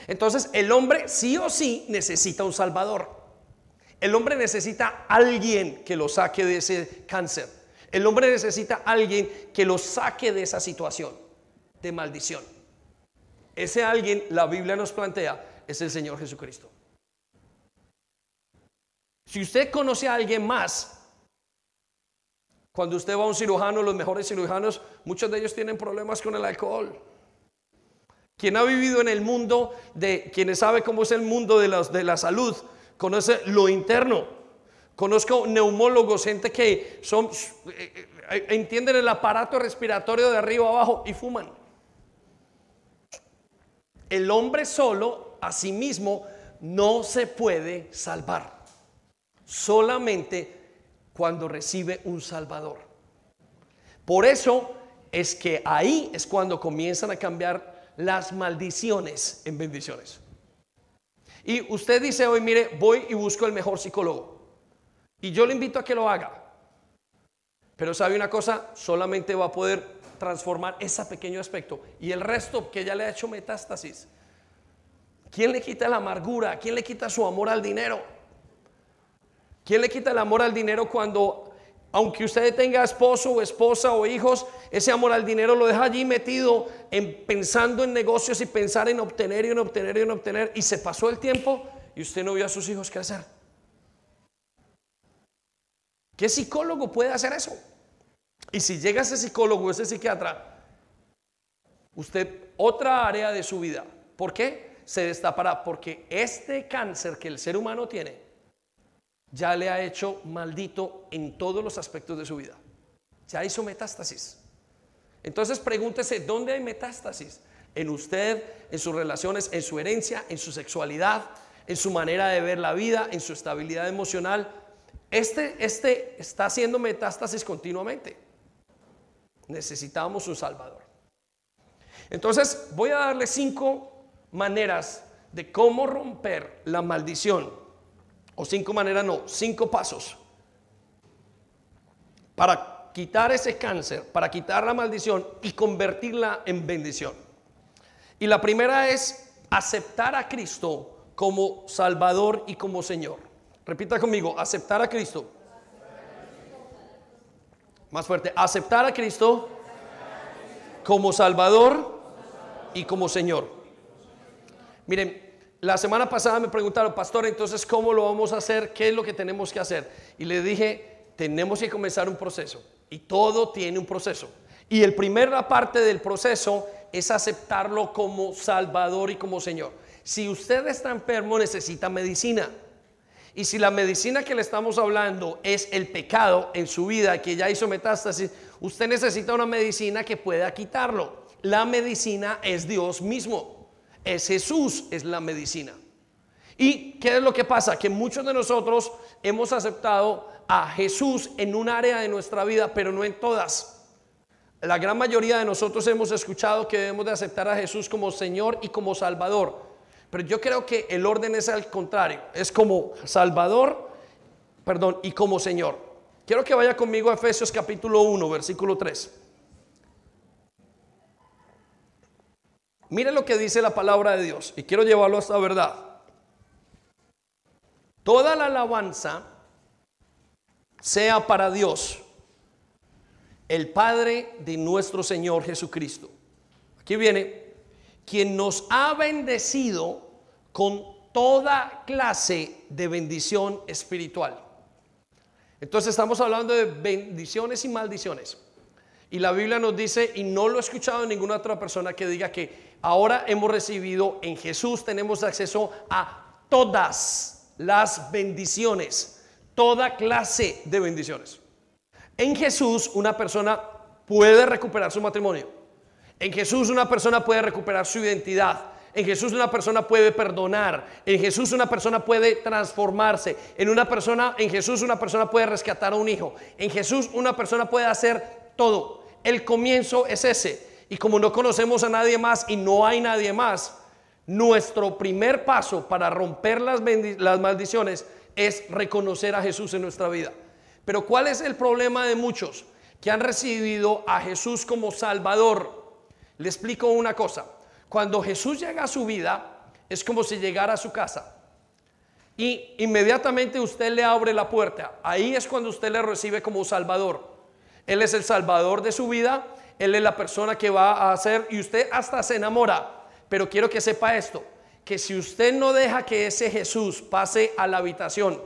Entonces el hombre sí o sí necesita un salvador. El hombre necesita alguien que lo saque de ese cáncer. El hombre necesita alguien que lo saque de esa situación de maldición. Ese alguien, la Biblia nos plantea, es el Señor Jesucristo. Si usted conoce a alguien más, cuando usted va a un cirujano, los mejores cirujanos, muchos de ellos tienen problemas con el alcohol. Quien ha vivido en el mundo de quienes sabe cómo es el mundo de, de la salud, conoce lo interno. Conozco neumólogos, gente que son eh, eh, entienden el aparato respiratorio de arriba abajo y fuman. El hombre solo Asimismo no se puede salvar. Solamente cuando recibe un Salvador. Por eso es que ahí es cuando comienzan a cambiar las maldiciones en bendiciones. Y usted dice hoy, mire, voy y busco el mejor psicólogo. Y yo le invito a que lo haga. Pero sabe una cosa, solamente va a poder transformar ese pequeño aspecto. Y el resto que ya le ha hecho metástasis, ¿Quién le quita la amargura? ¿Quién le quita su amor al dinero? ¿Quién le quita el amor al dinero cuando, aunque usted tenga esposo o esposa o hijos, ese amor al dinero lo deja allí metido en pensando en negocios y pensar en obtener y en obtener y en obtener y se pasó el tiempo y usted no vio a sus hijos crecer? ¿Qué psicólogo puede hacer eso? Y si llega ese psicólogo, ese psiquiatra, usted otra área de su vida. ¿Por qué? Se destapará porque este cáncer que el ser humano tiene ya le ha hecho maldito en todos los aspectos de su vida. Ya hizo metástasis. Entonces pregúntese, ¿dónde hay metástasis? En usted, en sus relaciones, en su herencia, en su sexualidad, en su manera de ver la vida, en su estabilidad emocional. Este, este está haciendo metástasis continuamente. Necesitamos un Salvador. Entonces voy a darle cinco maneras de cómo romper la maldición. O cinco maneras, no, cinco pasos. Para quitar ese cáncer, para quitar la maldición y convertirla en bendición. Y la primera es aceptar a Cristo como Salvador y como Señor. Repita conmigo, aceptar a Cristo. Más fuerte, aceptar a Cristo como Salvador y como Señor. Miren, la semana pasada me preguntaron, pastor, entonces, ¿cómo lo vamos a hacer? ¿Qué es lo que tenemos que hacer? Y le dije, tenemos que comenzar un proceso. Y todo tiene un proceso. Y el primera parte del proceso es aceptarlo como Salvador y como Señor. Si usted está enfermo, necesita medicina. Y si la medicina que le estamos hablando es el pecado en su vida, que ya hizo metástasis, usted necesita una medicina que pueda quitarlo. La medicina es Dios mismo. Es Jesús, es la medicina. ¿Y qué es lo que pasa? Que muchos de nosotros hemos aceptado a Jesús en un área de nuestra vida, pero no en todas. La gran mayoría de nosotros hemos escuchado que debemos de aceptar a Jesús como Señor y como Salvador. Pero yo creo que el orden es al contrario. Es como Salvador, perdón, y como Señor. Quiero que vaya conmigo a Efesios capítulo 1, versículo 3. Mire lo que dice la palabra de Dios y quiero llevarlo a esta verdad. Toda la alabanza sea para Dios, el Padre de nuestro Señor Jesucristo. Aquí viene, quien nos ha bendecido con toda clase de bendición espiritual. Entonces estamos hablando de bendiciones y maldiciones. Y la Biblia nos dice, y no lo he escuchado de ninguna otra persona que diga que ahora hemos recibido en Jesús, tenemos acceso a todas las bendiciones, toda clase de bendiciones. En Jesús una persona puede recuperar su matrimonio. En Jesús una persona puede recuperar su identidad. En Jesús una persona puede perdonar. En Jesús una persona puede transformarse. En una persona, en Jesús una persona puede rescatar a un hijo. En Jesús una persona puede hacer todo. El comienzo es ese. Y como no conocemos a nadie más y no hay nadie más, nuestro primer paso para romper las, maldiciones es reconocer a Jesús en nuestra vida. Pero ¿cuál es el problema de muchos que han recibido a Jesús como Salvador? Le explico una cosa. Cuando Jesús llega a su vida, es como si llegara a su casa. Y inmediatamente usted le abre la puerta. Ahí es cuando usted le recibe como Salvador. Él es el Salvador de su vida. Él es la persona que va a hacer y usted hasta se enamora. Pero quiero que sepa esto, que si usted no deja que ese Jesús pase a la habitación,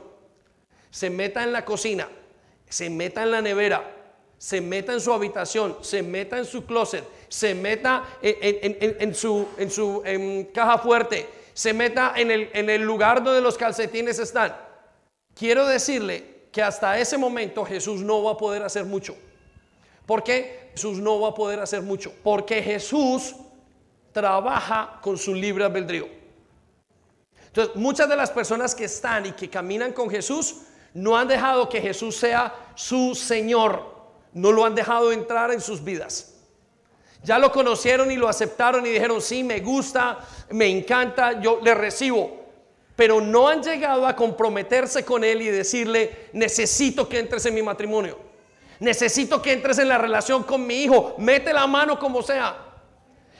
se meta en la cocina, se meta en la nevera, se meta en su habitación, se meta en su closet, se meta en, su, caja fuerte, se meta en el lugar donde los calcetines están. Quiero decirle que hasta ese momento Jesús no va a poder hacer mucho. ¿Por qué? Jesús no va a poder hacer mucho. Porque Jesús trabaja con su libre albedrío. Entonces, muchas de las personas que están y que caminan con Jesús no han dejado que Jesús sea su Señor no lo han dejado entrar en sus vidas. Ya lo conocieron y lo aceptaron y dijeron, sí, me gusta, me encanta, yo le recibo. Pero no han llegado a comprometerse con Él y decirle, necesito que entres en mi matrimonio. Necesito que entres en la relación con mi hijo. Mete la mano como sea.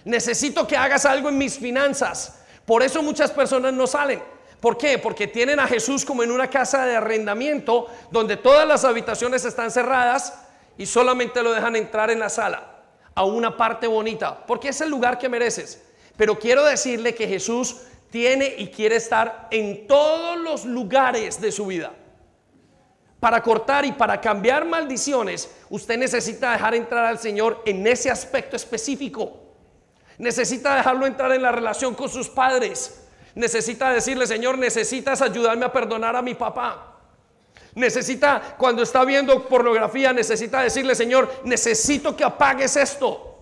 Necesito que hagas algo en mis finanzas. Por eso muchas personas no salen. ¿Por qué? Porque tienen a Jesús como en una casa de arrendamiento donde todas las habitaciones están cerradas y solamente lo dejan entrar en la sala, a una parte bonita, porque es el lugar que mereces. Pero quiero decirle que Jesús tiene y quiere estar en todos los lugares de su vida. Para cortar y para cambiar maldiciones, usted necesita dejar entrar al Señor en ese aspecto específico. Necesita dejarlo entrar en la relación con sus padres. Necesita decirle, Señor, necesitas ayudarme a perdonar a mi papá. Necesita, cuando está viendo pornografía, necesita decirle, Señor, necesito que apagues esto.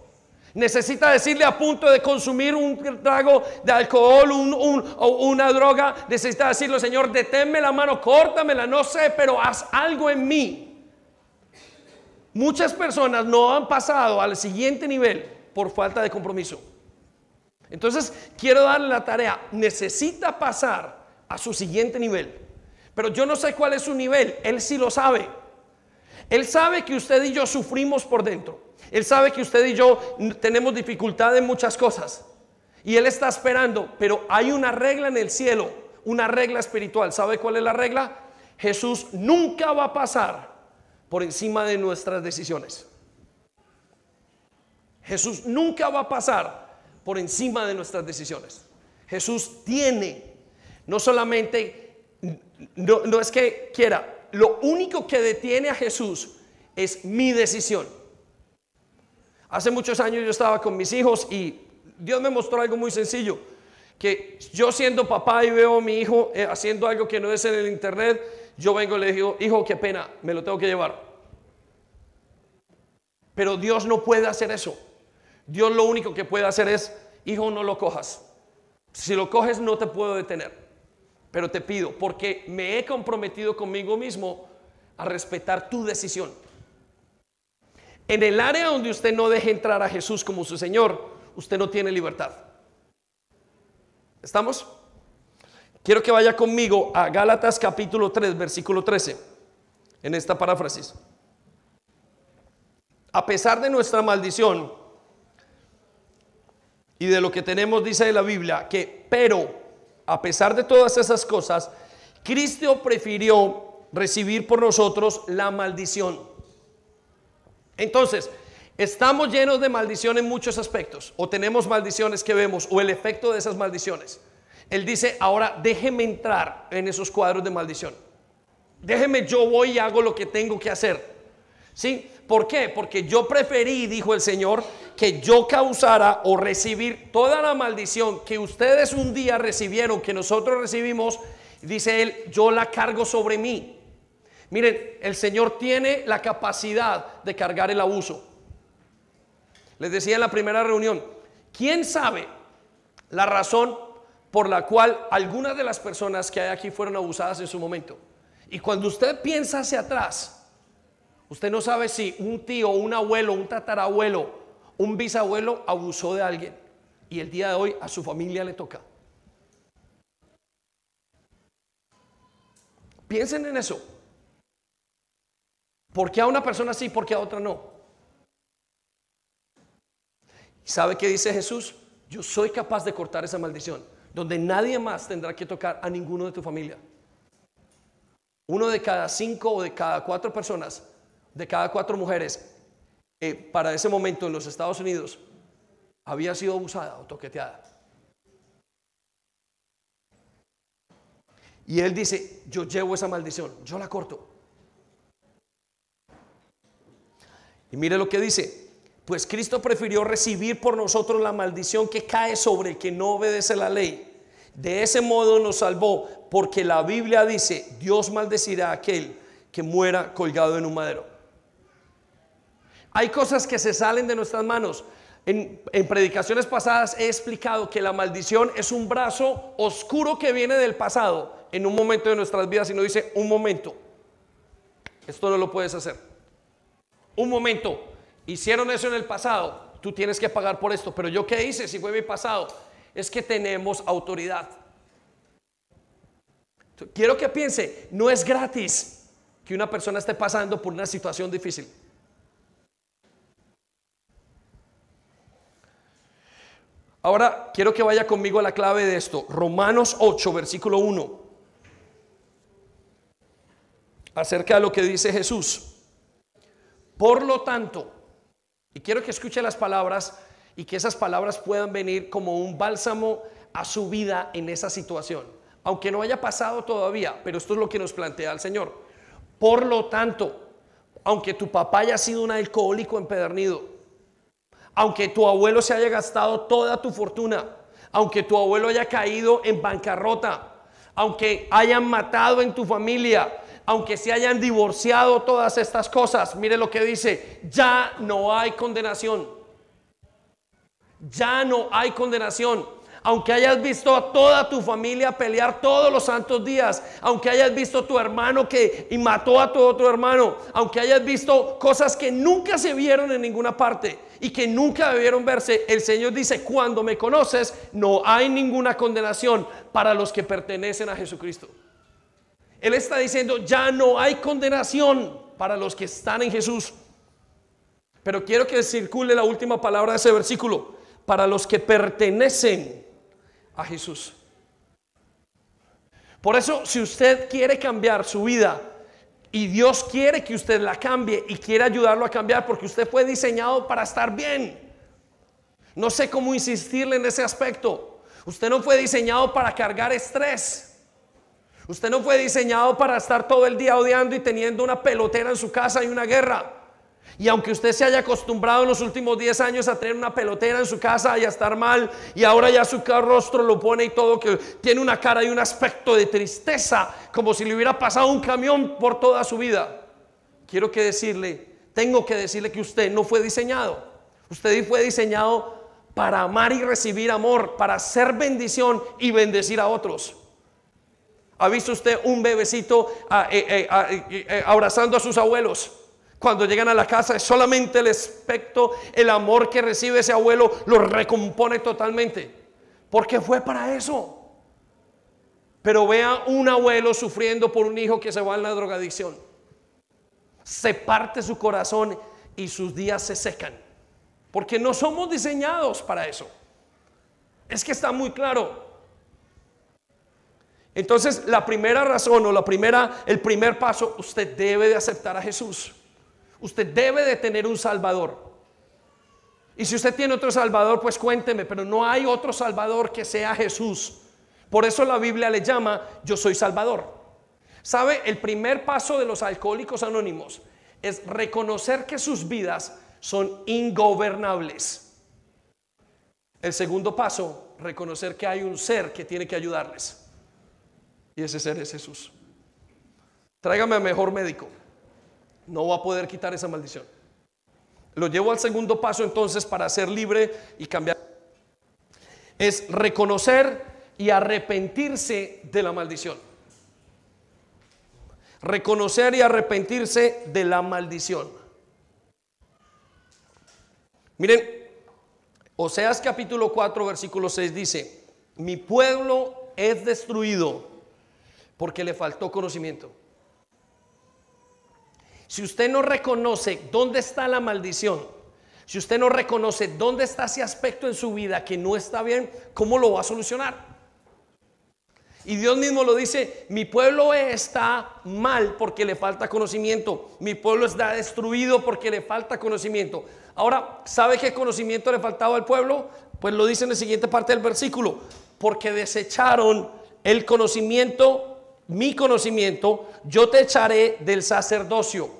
Necesita decirle a punto de consumir un trago de alcohol o una droga. Necesita decirle, Señor, deténme la mano, córtamela, no sé, pero haz algo en mí. Muchas personas no han pasado al siguiente nivel por falta de compromiso. Entonces, quiero darle la tarea. Necesita pasar a su siguiente nivel. Pero yo no sé cuál es su nivel, Él sí lo sabe. Él sabe que usted y yo sufrimos por dentro. Él sabe que usted y yo tenemos dificultad en muchas cosas. Y Él está esperando, pero hay una regla en el cielo, una regla espiritual. ¿Sabe cuál es la regla? Jesús nunca va a pasar por encima de nuestras decisiones. Jesús nunca va a pasar por encima de nuestras decisiones. Jesús tiene no solamente no, es que quiera, lo único que detiene a Jesús es mi decisión. Hace muchos años yo estaba con mis hijos y Dios me mostró algo muy sencillo, que yo siendo papá y veo a mi hijo eh, haciendo algo que no es en el internet, yo vengo y le digo, hijo, qué pena, me lo tengo que llevar. Pero Dios no puede hacer eso. Dios lo único que puede hacer es, hijo, no lo cojas. Si lo coges no te puedo detener. Pero te pido, porque me he comprometido conmigo mismo a respetar tu decisión. En el área donde usted no deje entrar a Jesús como su Señor, usted no tiene libertad. ¿Estamos? Quiero que vaya conmigo a Gálatas capítulo 3, versículo 13, en esta paráfrasis. A pesar de nuestra maldición y de lo que tenemos, dice la Biblia, que, pero, a pesar de todas esas cosas, Cristo prefirió recibir por nosotros la maldición. Entonces, estamos llenos de maldición en muchos aspectos, o tenemos maldiciones que vemos, o el efecto de esas maldiciones. Él dice, ahora déjeme entrar en esos cuadros de maldición. Déjeme, yo voy y hago lo que tengo que hacer. ¿Sí? ¿Por qué? Porque yo preferí, dijo el Señor, que yo causara o recibir toda la maldición que ustedes un día recibieron, que nosotros recibimos, dice él, yo la cargo sobre mí. Miren, el Señor tiene la capacidad de cargar el abuso. Les decía en la primera reunión, ¿quién sabe la razón por la cual algunas de las personas que hay aquí fueron abusadas en su momento. Y cuando usted piensa hacia atrás, usted no sabe si un tío, un abuelo, un tatarabuelo, un bisabuelo abusó de alguien. Y el día de hoy a su familia le toca. Piensen en eso. ¿Por qué a una persona sí, por qué a otra no? ¿Sabe qué dice Jesús? Yo soy capaz de cortar esa maldición donde nadie más tendrá que tocar a ninguno de tu familia. Uno de cada cinco o de cada cuatro personas, de cada cuatro mujeres, eh, para ese momento en los Estados Unidos, había sido abusada o toqueteada. Y él dice, yo llevo esa maldición, yo la corto. Y mire lo que dice, pues Cristo prefirió recibir por nosotros la maldición que cae sobre el que no obedece la ley. De ese modo nos salvó, porque la Biblia dice, Dios maldecirá a aquel que muera colgado en un madero. Hay cosas que se salen de nuestras manos. En, predicaciones pasadas he explicado que la maldición es un brazo oscuro que viene del pasado en un momento de nuestras vidas y nos dice, un momento, esto no lo puedes hacer. Un momento, hicieron eso en el pasado, tú tienes que pagar por esto, pero yo qué hice si fue mi pasado? Es que tenemos autoridad. Quiero que piense, no es gratis que una persona esté pasando por una situación difícil. Ahora quiero que vaya conmigo a la clave de esto. Romanos 8, versículo 1. Acerca de lo que dice Jesús. Por lo tanto, y quiero que escuche las palabras y que esas palabras puedan venir como un bálsamo a su vida en esa situación. Aunque no haya pasado todavía, pero esto es lo que nos plantea el Señor. Por lo tanto, aunque tu papá haya sido un alcohólico empedernido, aunque tu abuelo se haya gastado toda tu fortuna, aunque tu abuelo haya caído en bancarrota, aunque hayan matado en tu familia, aunque se hayan divorciado todas estas cosas, mire lo que dice, ya no hay condenación. Ya no hay condenación. Aunque hayas visto a toda tu familia pelear todos los santos días, aunque hayas visto a tu hermano que mató a tu otro hermano, aunque hayas visto cosas que nunca se vieron en ninguna parte y que nunca debieron verse, el Señor dice, cuando me conoces, no hay ninguna condenación para los que pertenecen a Jesucristo. Él está diciendo, ya no hay condenación para los que están en Jesús. Pero quiero que circule la última palabra de ese versículo, para los que pertenecen a Jesús. Por eso, si usted quiere cambiar su vida y Dios quiere que usted la cambie y quiere ayudarlo a cambiar porque usted fue diseñado para estar bien. No sé cómo insistirle en ese aspecto. Usted no fue diseñado para cargar estrés. Usted no fue diseñado para estar todo el día odiando y teniendo una pelotera en su casa y una guerra. Y aunque usted se haya acostumbrado en los últimos 10 años a tener una pelotera en su casa y a estar mal, y ahora ya su rostro lo pone y todo, que tiene una cara y un aspecto de tristeza, como si le hubiera pasado un camión por toda su vida. Quiero que decirle, tengo que decirle que usted no fue diseñado. Usted fue diseñado para amar y recibir amor, para ser bendición y bendecir a otros. ¿Ha visto usted un bebecito ah, eh, eh, eh, abrazando a sus abuelos? Cuando llegan a la casa es solamente el aspecto, el amor que recibe ese abuelo lo recompone totalmente. Porque fue para eso. Pero vea un abuelo sufriendo por un hijo que se va en la drogadicción. Se parte su corazón y sus días se secan. Porque no somos diseñados para eso. Es que está muy claro. Entonces, la primera razón o la primera, el primer paso, usted debe de aceptar a Jesús. Usted debe de tener un Salvador. Y si usted tiene otro Salvador, pues cuénteme, pero no hay otro Salvador que sea Jesús. Por eso la Biblia le llama yo soy Salvador. ¿Sabe? El primer paso de los alcohólicos anónimos es reconocer que sus vidas son ingobernables. El segundo paso, reconocer que hay un ser que tiene que ayudarles. Y ese ser es Jesús. Tráigame al mejor médico no va a poder quitar esa maldición. Lo llevo al segundo paso entonces para ser libre y cambiar. Es reconocer y arrepentirse de la maldición. Reconocer y arrepentirse de la maldición. Miren, Oseas capítulo 4, versículo 6 dice, mi pueblo es destruido porque le faltó conocimiento. Si usted no reconoce dónde está la maldición, si usted no reconoce dónde está ese aspecto en su vida que no está bien, ¿cómo lo va a solucionar? Y Dios mismo lo dice, mi pueblo está mal porque le falta conocimiento, mi pueblo está destruido porque le falta conocimiento. Ahora, ¿sabe qué conocimiento le faltaba al pueblo? Pues lo dice en la siguiente parte del versículo, porque desecharon el conocimiento, mi conocimiento, yo te echaré del sacerdocio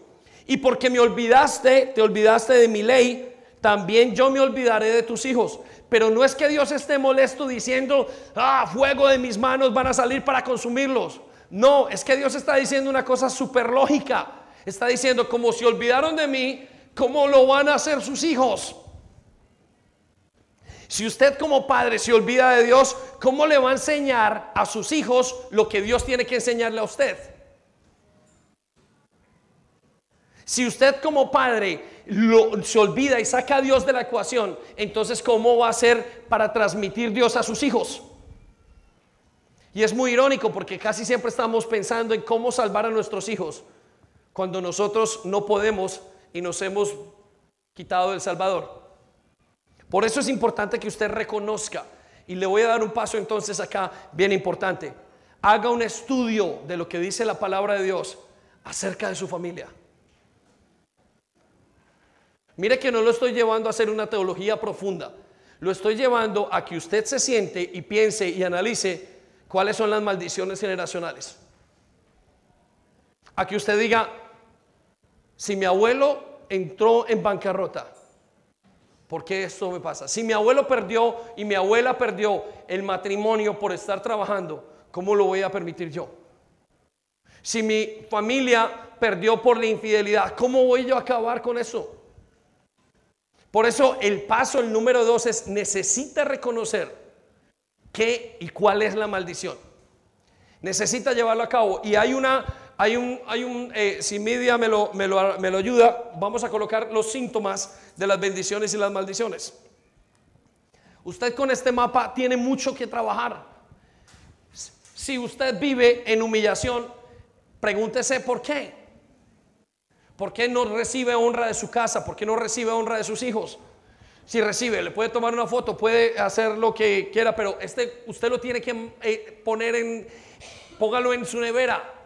y porque me olvidaste, te olvidaste de mi ley, también yo me olvidaré de tus hijos. Pero no es que Dios esté molesto diciendo, ah, fuego de mis manos van a salir para consumirlos. No, es que Dios está diciendo una cosa súper lógica. Está diciendo, como se olvidaron de mí, ¿cómo lo van a hacer sus hijos? Si usted como padre se olvida de Dios, ¿cómo le va a enseñar a sus hijos lo que Dios tiene que enseñarle a usted? Si usted como padre se olvida y saca a Dios de la ecuación, entonces ¿cómo va a ser para transmitir Dios a sus hijos? Y es muy irónico porque casi siempre estamos pensando en cómo salvar a nuestros hijos cuando nosotros no podemos y nos hemos quitado del Salvador. Por eso es importante que usted reconozca. Y le voy a dar un paso entonces acá bien importante. Haga un estudio de lo que dice la palabra de Dios acerca de su familia. Mire que no lo estoy llevando a hacer una teología profunda. Lo estoy llevando a que usted se siente y piense y analice cuáles son las maldiciones generacionales. A que usted diga, si mi abuelo entró en bancarrota, ¿por qué esto me pasa? Si mi abuelo perdió y mi abuela perdió el matrimonio por estar trabajando, ¿cómo lo voy a permitir yo? Si mi familia perdió por la infidelidad, ¿cómo voy yo a acabar con eso? Por eso el paso, el número dos es necesita reconocer qué y cuál es la maldición. Necesita llevarlo a cabo. Y hay una, hay un, hay un eh, si Media me lo, me, lo, me lo ayuda, vamos a colocar los síntomas de las bendiciones y las maldiciones. Usted con este mapa tiene mucho que trabajar. Si usted vive en humillación, pregúntese por qué. ¿Por qué no recibe honra de su casa? ¿Por qué no recibe honra de sus hijos? Si recibe, le puede tomar una foto, puede hacer lo que quiera, pero este usted lo tiene que eh, poner en, póngalo en su nevera.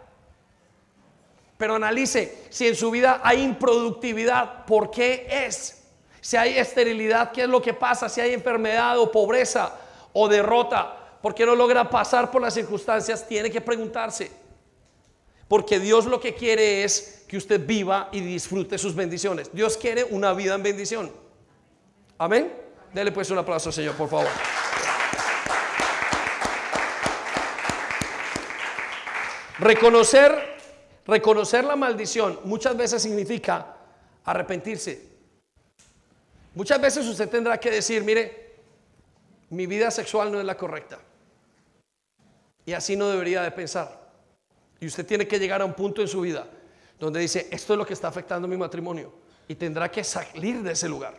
Pero analice si en su vida hay improductividad, ¿por qué es? Si hay esterilidad, ¿qué es lo que pasa? Si hay enfermedad o pobreza o derrota, ¿por qué no logra pasar por las circunstancias? Tiene que preguntarse. Porque Dios lo que quiere es que usted viva y disfrute sus bendiciones. Dios quiere una vida en bendición. Amén. Dele pues un aplauso, Señor, por favor. Reconocer, reconocer la maldición muchas veces significa arrepentirse. Muchas veces usted tendrá que decir, mire, mi vida sexual no es la correcta. Y así no debería de pensar. Y usted tiene que llegar a un punto en su vida donde dice, esto es lo que está afectando mi matrimonio. Y tendrá que salir de ese lugar.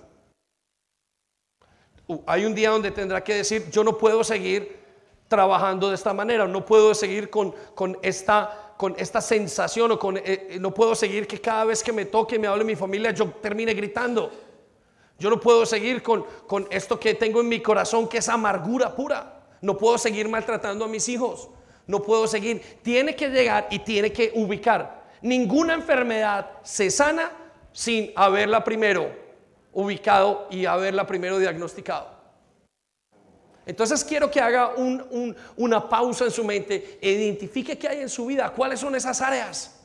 Uh, hay un día donde tendrá que decir, yo no puedo seguir trabajando de esta manera, no puedo seguir con, con esta, con esta sensación o con, eh, eh, no puedo seguir que cada vez que me toque, me hable mi familia, yo termine gritando. Yo no puedo seguir con, con esto que tengo en mi corazón, que es amargura pura. No puedo seguir maltratando a mis hijos. No puedo seguir. Tiene que llegar y tiene que ubicar. Ninguna enfermedad se sana sin haberla primero ubicado y haberla primero diagnosticado. Entonces quiero que haga una pausa en su mente e identifique qué hay en su vida, cuáles son esas áreas.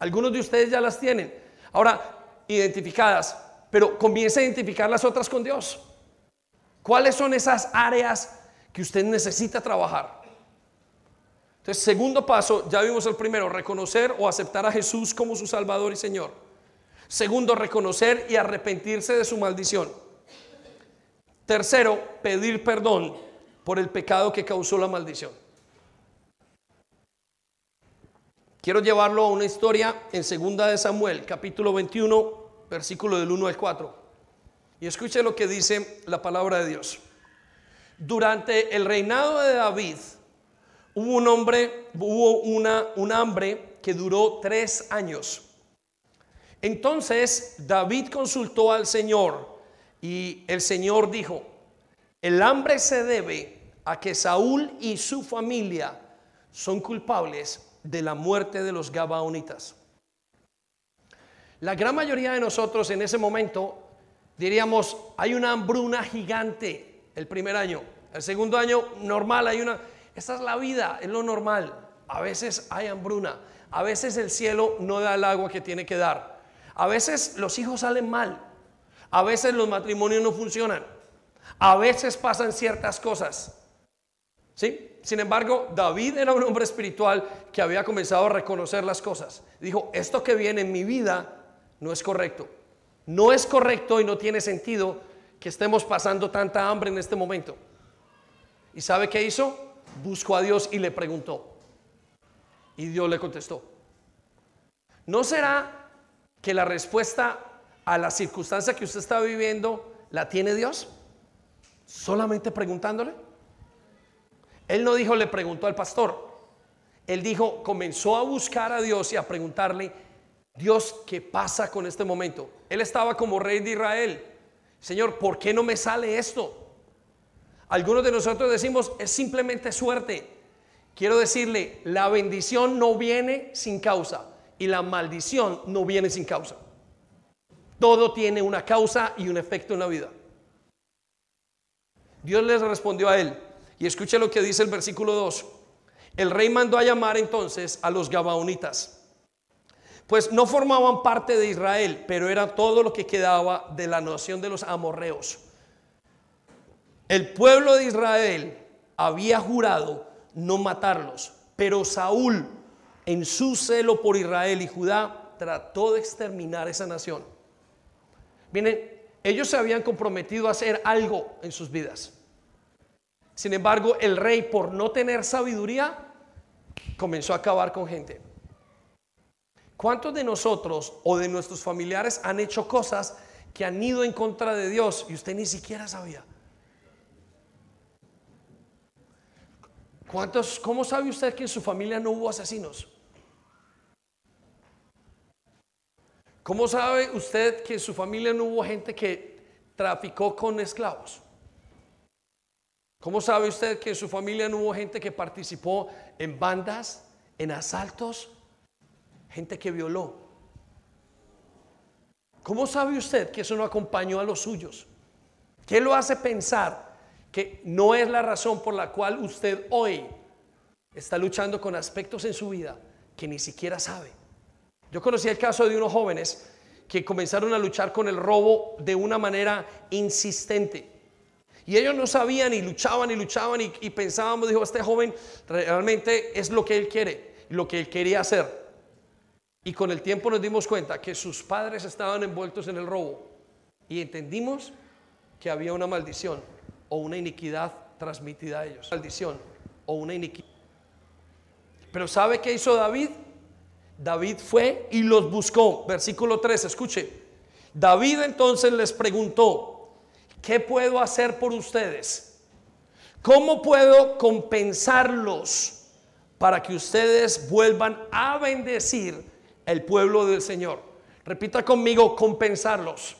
Algunos de ustedes ya las tienen. Ahora, identificadas, pero comience a identificar las otras con Dios. ¿Cuáles son esas áreas que usted necesita trabajar? Entonces, segundo paso, ya vimos el primero, reconocer o aceptar a Jesús como su Salvador y Señor. Segundo, reconocer y arrepentirse de su maldición. Tercero, pedir perdón por el pecado que causó la maldición. Quiero llevarlo a una historia en segunda de Samuel, capítulo 21, versículo del 1 al 4. Y escuche lo que dice la palabra de Dios. Durante el reinado de David hubo un hombre, hubo una, un hambre que duró tres años. Entonces David consultó al Señor y el Señor dijo, el hambre se debe a que Saúl y su familia son culpables de la muerte de los Gabaonitas. La gran mayoría de nosotros en ese momento diríamos, hay una hambruna gigante el primer año, el segundo año normal, hay una, esta es la vida, es lo normal. A veces hay hambruna, a veces el cielo no da el agua que tiene que dar, a veces los hijos salen mal, a veces los matrimonios no funcionan. A veces pasan ciertas cosas. ¿Sí? Sin embargo, David era un hombre espiritual que había comenzado a reconocer las cosas. Dijo, esto que viene en mi vida no es correcto. No es correcto y no tiene sentido que estemos pasando tanta hambre en este momento. ¿Y sabe qué hizo? Buscó a Dios y le preguntó. Y Dios le contestó. ¿No será que la respuesta a la circunstancia que usted está viviendo, ¿la tiene Dios? Solamente preguntándole. Él no dijo, le preguntó al pastor. Él dijo, comenzó a buscar a Dios y a preguntarle, Dios, ¿qué pasa con este momento? Él estaba como rey de Israel. Señor, ¿por qué no me sale esto? Algunos de nosotros decimos, es simplemente suerte. Quiero decirle, la bendición no viene sin causa y la maldición no viene sin causa. Todo tiene una causa y un efecto en la vida. Dios les respondió a él. Y escuche lo que dice el versículo 2. El rey mandó a llamar entonces a los Gabaonitas. Pues no formaban parte de Israel, pero era todo lo que quedaba de la nación de los amorreos. El pueblo de Israel había jurado no matarlos, pero Saúl, en su celo por Israel y Judá, trató de exterminar esa nación. Miren, ellos se habían comprometido a hacer algo en sus vidas. Sin embargo, el rey, por no tener sabiduría, comenzó a acabar con gente. ¿Cuántos de nosotros o de nuestros familiares han hecho cosas que han ido en contra de Dios y usted ni siquiera sabía? ¿Cuántos, ¿Cómo sabe usted que en su familia no hubo asesinos? ¿Cómo sabe usted que en su familia no hubo gente que traficó con esclavos? ¿Cómo sabe usted que en su familia no hubo gente que participó en bandas, en asaltos, gente que violó? ¿Cómo sabe usted que eso no acompañó a los suyos? ¿Qué lo hace pensar que no es la razón por la cual usted hoy está luchando con aspectos en su vida que ni siquiera sabe. Yo conocí el caso de unos jóvenes que comenzaron a luchar con el robo de una manera insistente. Y ellos no sabían y luchaban y luchaban y, y pensábamos, dijo, este joven realmente es lo que él quiere, lo que él quería hacer. Y con el tiempo nos dimos cuenta que sus padres estaban envueltos en el robo. Y entendimos que había una maldición o una iniquidad transmitida a ellos. Maldición o una iniquidad. Pero ¿sabe qué hizo David? David fue y los buscó. Versículo 3, escuche. David entonces les preguntó, ¿qué puedo hacer por ustedes? ¿Cómo puedo compensarlos para que ustedes vuelvan a bendecir el pueblo del Señor. Repita conmigo, compensarlos.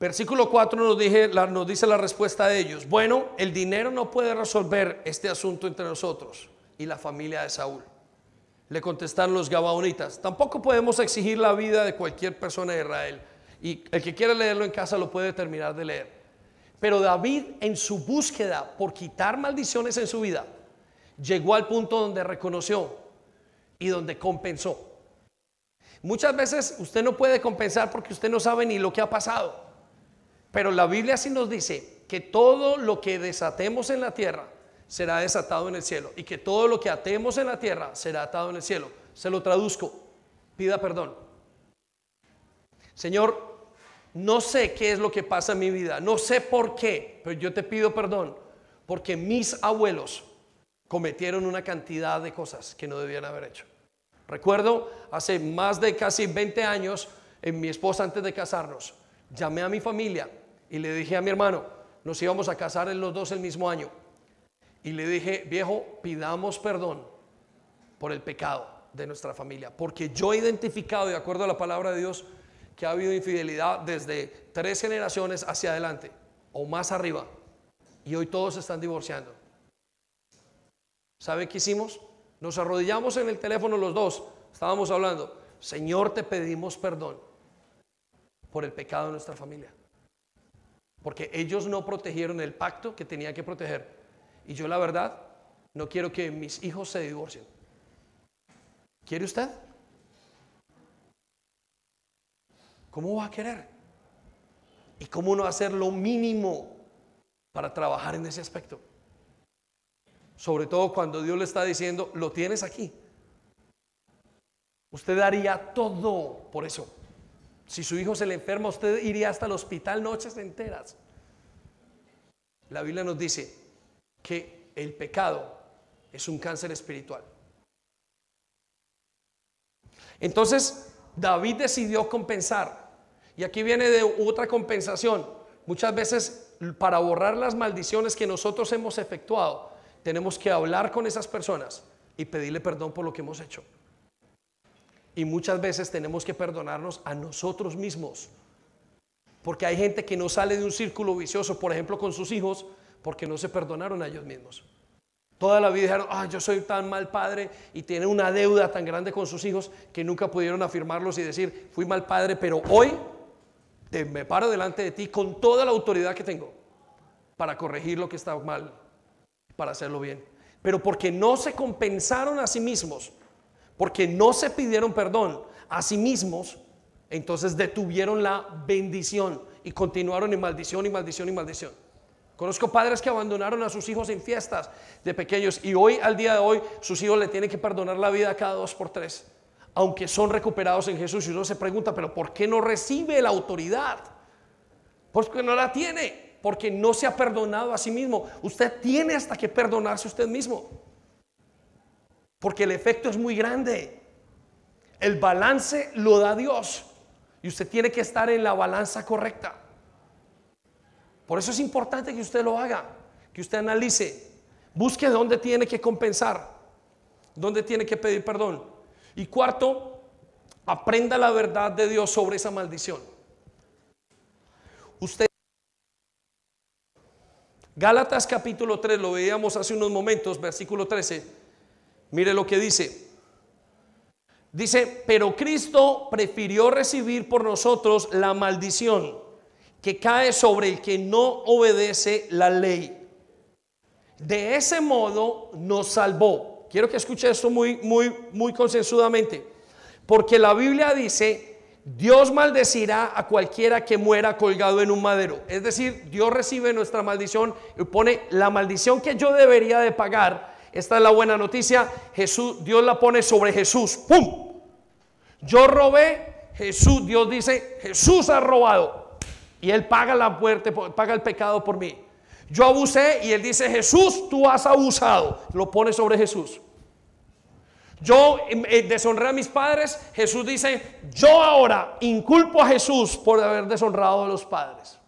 Versículo 4 nos, dije, nos dice la respuesta de ellos. Bueno, el dinero no puede resolver este asunto entre nosotros y la familia de Saúl. Le contestaron los gabaonitas. Tampoco podemos exigir la vida de cualquier persona de Israel. Y el que quiera leerlo en casa lo puede terminar de leer. Pero David en su búsqueda por quitar maldiciones en su vida, llegó al punto donde reconoció y donde compensó. Muchas veces usted no puede compensar porque usted no sabe ni lo que ha pasado. Pero la Biblia sí nos dice que todo lo que desatemos en la tierra será desatado en el cielo y que todo lo que atemos en la tierra será atado en el cielo. Se lo traduzco. Pida perdón. Señor, no sé qué es lo que pasa en mi vida, no sé por qué, pero yo te pido perdón porque mis abuelos cometieron una cantidad de cosas que no debían haber hecho. Recuerdo hace más de casi 20 años, en mi esposa antes de casarnos, llamé a mi familia y le dije a mi hermano, nos íbamos a casar en los dos el mismo año. Y le dije, viejo, pidamos perdón por el pecado de nuestra familia, porque yo he identificado, de acuerdo a la palabra de Dios, que ha habido infidelidad desde tres generaciones hacia adelante o más arriba, y hoy todos están divorciando. ¿Sabe qué hicimos? Nos arrodillamos en el teléfono los dos. Estábamos hablando. Señor, te pedimos perdón por el pecado de nuestra familia. Porque ellos no protegieron el pacto que tenía que proteger. Y yo la verdad no quiero que mis hijos se divorcien. ¿Quiere usted? ¿Cómo va a querer? ¿Y cómo no hacer lo mínimo para trabajar en ese aspecto? Sobre todo cuando Dios le está diciendo, lo tienes aquí. Usted daría todo por eso. Si su hijo se le enferma, usted iría hasta el hospital noches enteras. La Biblia nos dice que el pecado es un cáncer espiritual. Entonces, David decidió compensar. Y aquí viene de otra compensación. Muchas veces, para borrar las maldiciones que nosotros hemos efectuado, tenemos que hablar con esas personas y pedirle perdón por lo que hemos hecho. Y muchas veces tenemos que perdonarnos a nosotros mismos. Porque hay gente que no sale de un círculo vicioso, por ejemplo, con sus hijos, porque no se perdonaron a ellos mismos. Toda la vida dijeron, ah, yo soy tan mal padre y tiene una deuda tan grande con sus hijos que nunca pudieron afirmarlos y decir, fui mal padre, pero hoy me paro delante de ti con toda la autoridad que tengo para corregir lo que está mal para hacerlo bien. Pero porque no se compensaron a sí mismos, porque no se pidieron perdón a sí mismos, entonces detuvieron la bendición y continuaron en maldición y maldición y maldición. Conozco padres que abandonaron a sus hijos en fiestas de pequeños y hoy, al día de hoy, sus hijos le tienen que perdonar la vida cada dos por tres, aunque son recuperados en Jesús. Y uno se pregunta, pero ¿por qué no recibe la autoridad? Porque no la tiene porque no se ha perdonado a sí mismo. Usted tiene hasta que perdonarse usted mismo. Porque el efecto es muy grande. El balance lo da Dios. Y usted tiene que estar en la balanza correcta. Por eso es importante que usted lo haga, que usted analice, busque dónde tiene que compensar, dónde tiene que pedir perdón. Y cuarto, aprenda la verdad de Dios sobre esa maldición. Usted Gálatas capítulo 3, lo veíamos hace unos momentos, versículo 13. Mire lo que dice. Dice, pero Cristo prefirió recibir por nosotros la maldición que cae sobre el que no obedece la ley. de ese modo nos salvó. Quiero que escuche esto muy, muy, muy consensudamente. Porque la Biblia dice, Dios maldecirá a cualquiera que muera colgado en un madero. Es decir, Dios recibe nuestra maldición y pone la maldición que yo debería de pagar. Esta es la buena noticia. Jesús, Dios la pone sobre Jesús. ¡Pum! Yo robé, Jesús, Dios dice, Jesús ha robado. Y Él paga la muerte, paga el pecado por mí. Yo abusé y Él dice, Jesús, tú has abusado. Lo pone sobre Jesús. Yo eh, deshonré a mis padres. Jesús dice, yo ahora inculpo a Jesús por haber deshonrado a los padres.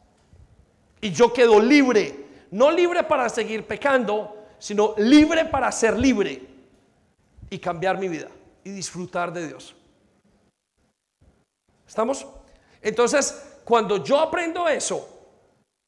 Y yo quedo libre. No libre para seguir pecando, sino libre para ser libre y cambiar mi vida y disfrutar de Dios. ¿Estamos? Entonces, cuando yo aprendo eso,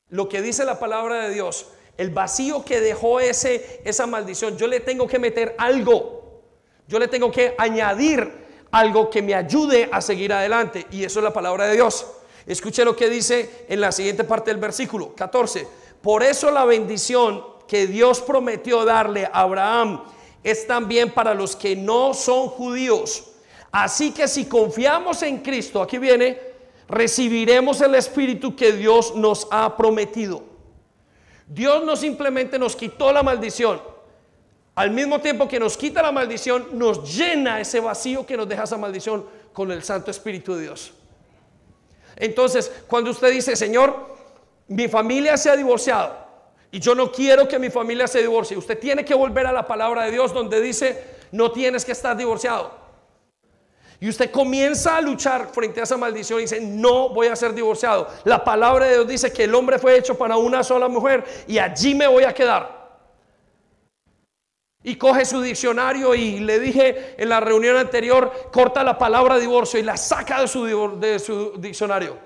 lo que dice la palabra de Dios, el vacío que dejó ese, esa maldición, yo le tengo que meter algo. Yo le tengo que añadir algo que me ayude a seguir adelante. Y eso es la palabra de Dios. Escuche lo que dice en la siguiente parte del versículo 14. Por eso la bendición que Dios prometió darle a Abraham es también para los que no son judíos. Así que si confiamos en Cristo, aquí viene, recibiremos el Espíritu que Dios nos ha prometido. Dios no simplemente nos quitó la maldición, al mismo tiempo que nos quita la maldición, nos llena ese vacío que nos deja esa maldición con el Santo Espíritu de Dios. Entonces, cuando usted dice, Señor, mi familia se ha divorciado y yo no quiero que mi familia se divorcie, usted tiene que volver a la palabra de Dios donde dice, no tienes que estar divorciado. Y usted comienza a luchar frente a esa maldición y dice, no voy a ser divorciado. La palabra de Dios dice que el hombre fue hecho para una sola mujer y allí me voy a quedar. Y coge su diccionario y le dije en la reunión anterior, corta la palabra divorcio y la saca de su, diccionario.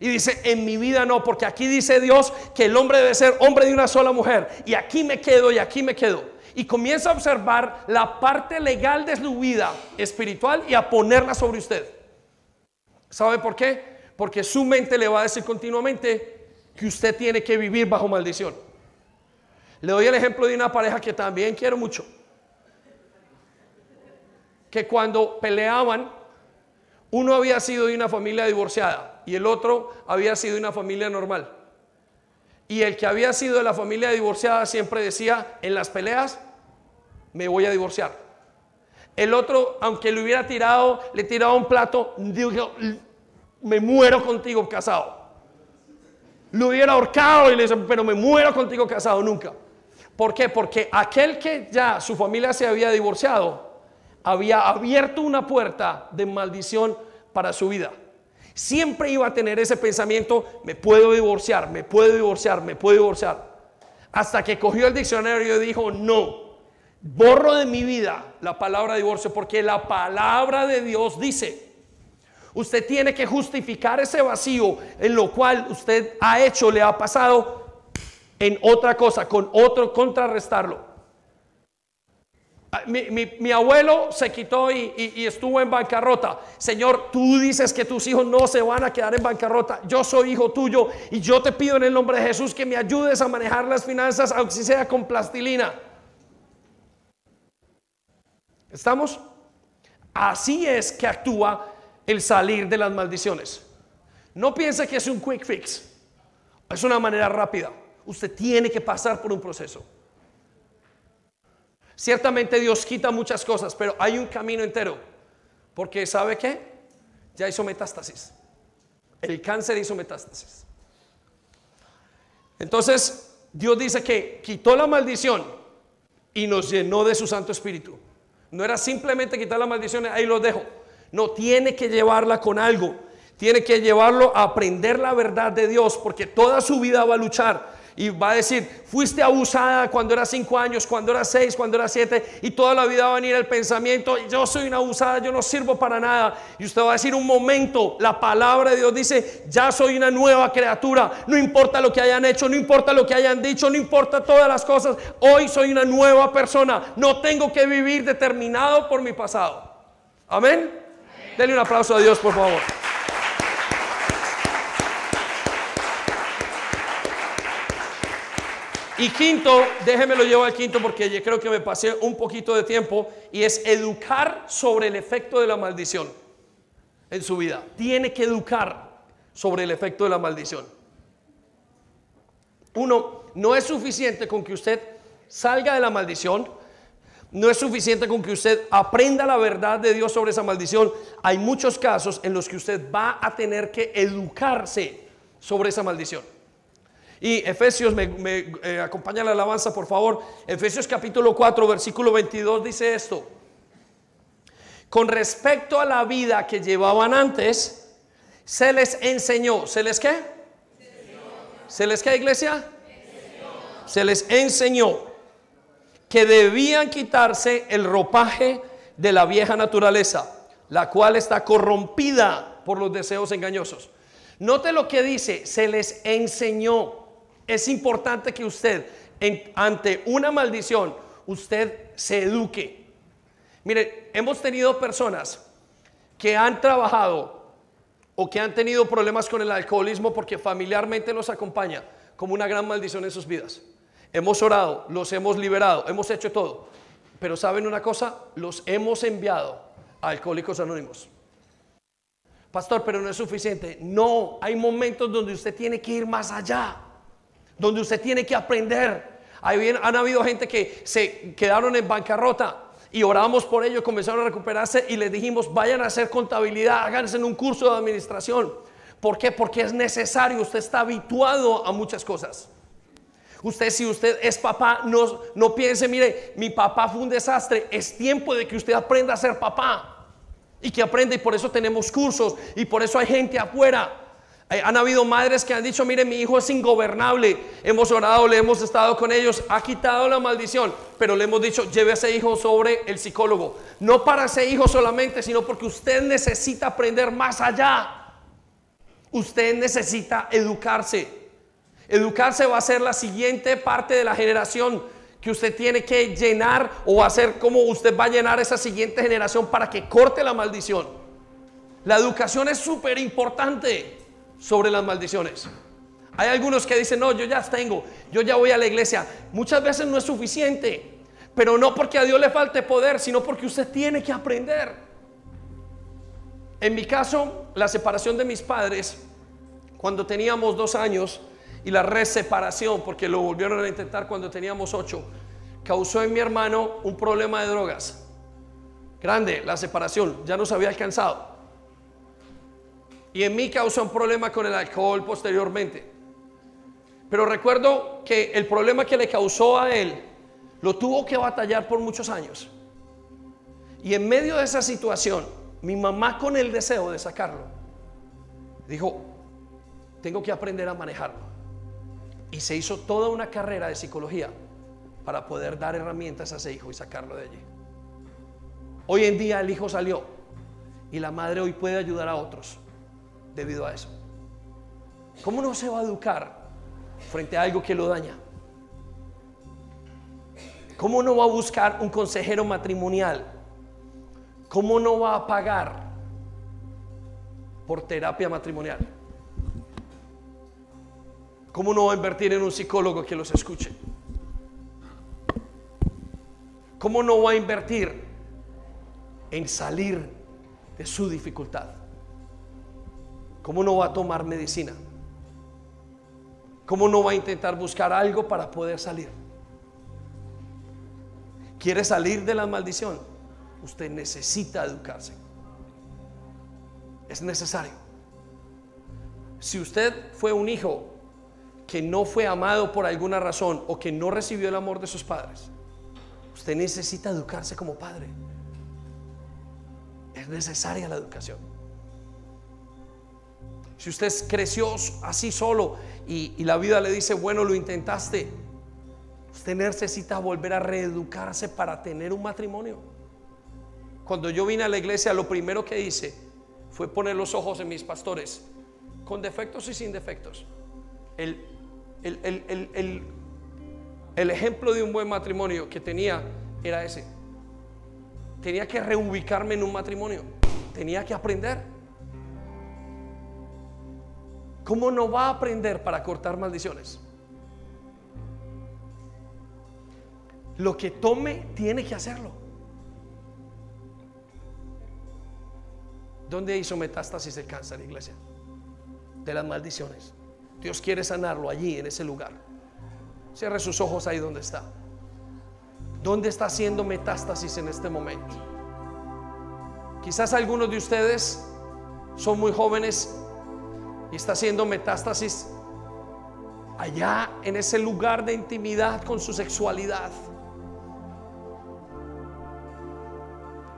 Y dice, en mi vida no, porque aquí dice Dios que el hombre debe ser hombre de una sola mujer. Y aquí me quedo y aquí me quedo y comienza a observar la parte legal de su vida espiritual y a ponerla sobre usted. ¿Sabe por qué? Porque su mente le va a decir continuamente que usted tiene que vivir bajo maldición. Le doy el ejemplo de una pareja que también quiero mucho. Que cuando peleaban, uno había sido de una familia divorciada y el otro había sido de una familia normal. Y el que había sido de la familia divorciada siempre decía en las peleas, me voy a divorciar. El otro, aunque le hubiera tirado, le tiraba un plato, dijo, me muero contigo casado. Lo hubiera ahorcado y le dice, pero me muero contigo casado nunca. ¿Por qué? Porque aquel que ya su familia se había divorciado, había abierto una puerta de maldición para su vida. Siempre iba a tener ese pensamiento, me puedo divorciar, me puedo divorciar, me puedo divorciar. Hasta que cogió el diccionario y dijo, no, borro de mi vida la palabra divorcio porque la palabra de Dios dice, usted tiene que justificar ese vacío en lo cual usted ha hecho, le ha pasado en otra cosa, con otro, contrarrestarlo. Ah, mi, abuelo se quitó y, y, estuvo en bancarrota. Señor, tú dices que tus hijos no se van a quedar en bancarrota. Yo soy hijo tuyo y yo te pido en el nombre de Jesús que me ayudes a manejar las finanzas, aunque sea con plastilina. ¿Estamos? Así es que actúa el salir de las maldiciones. No piense que es un quick fix. Es una manera rápida. Usted tiene que pasar por un proceso. Ciertamente Dios quita muchas cosas, pero hay un camino entero. Porque ¿sabe qué? Ya hizo metástasis. El cáncer hizo metástasis. Entonces, Dios dice que quitó la maldición y nos llenó de su Santo Espíritu. No era simplemente quitar las maldiciones, ahí lo dejo. No, tiene que llevarla con algo. Tiene que llevarlo a aprender la verdad de Dios, porque toda su vida va a luchar y va a decir, fuiste abusada cuando era cinco años, cuando era seis, cuando era siete, y toda la vida va a venir el pensamiento, yo soy una abusada, yo no sirvo para nada. Y usted va a decir un momento, la palabra de Dios dice, ya soy una nueva criatura, no importa lo que hayan hecho, no importa lo que hayan dicho, no importa todas las cosas, hoy soy una nueva persona, no tengo que vivir determinado por mi pasado. Amén. Denle un aplauso a Dios, por favor. Y quinto, déjeme lo llevo al quinto porque yo creo que me pasé un poquito de tiempo y es educar sobre el efecto de la maldición en su vida. Tiene que educar sobre el efecto de la maldición. Uno, no es suficiente con que usted salga de la maldición, no es suficiente con que usted aprenda la verdad de Dios sobre esa maldición. Hay muchos casos en los que usted va a tener que educarse sobre esa maldición. Y Efesios, me, eh, acompaña la alabanza por favor. Efesios capítulo 4, versículo 22 dice esto. Con respecto a la vida que llevaban antes, se les enseñó. ¿Se les qué? ¿Se les qué, iglesia? Se les enseñó que debían quitarse el ropaje de la vieja naturaleza, la cual está corrompida por los deseos engañosos. Note lo que dice, se les enseñó es importante que usted, ante una maldición, usted se eduque. Mire, hemos tenido personas que han trabajado o que han tenido problemas con el alcoholismo porque familiarmente los acompaña como una gran maldición en sus vidas. Hemos orado, los hemos liberado, hemos hecho todo. Pero ¿saben una cosa? Los hemos enviado a Alcohólicos Anónimos. Pastor, pero no es suficiente. No, hay momentos donde usted tiene que ir más allá donde usted tiene que aprender. Ahí han habido gente que se quedaron en bancarrota y oramos por ellos, comenzaron a recuperarse y les dijimos, vayan a hacer contabilidad, háganse un curso de administración. ¿Por qué? Porque es necesario, usted está habituado a muchas cosas. Usted, si usted es papá, no, no piense, mire, mi papá fue un desastre. Es tiempo de que usted aprenda a ser papá. Y que aprenda, y por eso tenemos cursos, y por eso hay gente afuera han habido madres que han dicho, mire, mi hijo es ingobernable. Hemos orado, le hemos estado con ellos, ha quitado la maldición, pero le hemos dicho, lleve a ese hijo sobre el psicólogo. No para ese hijo solamente, sino porque usted necesita aprender más allá. Usted necesita educarse. Educarse va a ser la siguiente parte de la generación que usted tiene que llenar o hacer como usted va a llenar esa siguiente generación para que corte la maldición. La educación es súper importante sobre las maldiciones. Hay algunos que dicen, no, yo ya tengo, yo ya voy a la iglesia. Muchas veces no es suficiente, pero no porque a Dios le falte poder, sino porque usted tiene que aprender. En mi caso, la separación de mis padres, cuando teníamos dos años, y la reseparación, porque lo volvieron a intentar cuando teníamos ocho, causó en mi hermano un problema de drogas. Grande, la separación, ya nos había alcanzado y en mí causó un problema con el alcohol posteriormente. Pero recuerdo que el problema que le causó a él lo tuvo que batallar por muchos años. Y en medio de esa situación, mi mamá con el deseo de sacarlo, dijo, tengo que aprender a manejarlo. Y se hizo toda una carrera de psicología para poder dar herramientas a ese hijo y sacarlo de allí. Hoy en día el hijo salió y la madre hoy puede ayudar a otros debido a eso. ¿Cómo no se va a educar frente a algo que lo daña? ¿Cómo no va a buscar un consejero matrimonial? ¿Cómo no va a pagar por terapia matrimonial? ¿Cómo no va a invertir en un psicólogo que los escuche? ¿Cómo no va a invertir en salir de su dificultad? ¿Cómo no va a tomar medicina? ¿Cómo no va a intentar buscar algo para poder salir? ¿Quiere salir de la maldición? Usted necesita educarse. Es necesario. Si usted fue un hijo que no fue amado por alguna razón o que no recibió el amor de sus padres, usted necesita educarse como padre. Es necesaria la educación. Si usted creció así solo y, la vida le dice, bueno, lo intentaste, usted necesita volver a reeducarse para tener un matrimonio. Cuando yo vine a la iglesia, lo primero que hice fue poner los ojos en mis pastores, con defectos y sin defectos. El, el, el, ejemplo de un buen matrimonio que tenía era ese. Tenía que reubicarme en un matrimonio. Tenía que aprender. ¿Cómo no va a aprender para cortar maldiciones? lo que tome tiene que hacerlo. ¿Dónde hizo metástasis el cáncer, iglesia? De las maldiciones. Dios quiere sanarlo allí, en ese lugar. Cierre sus ojos ahí donde está. ¿Dónde está haciendo metástasis en este momento? Quizás algunos de ustedes son muy jóvenes y está haciendo metástasis allá en ese lugar de intimidad con su sexualidad.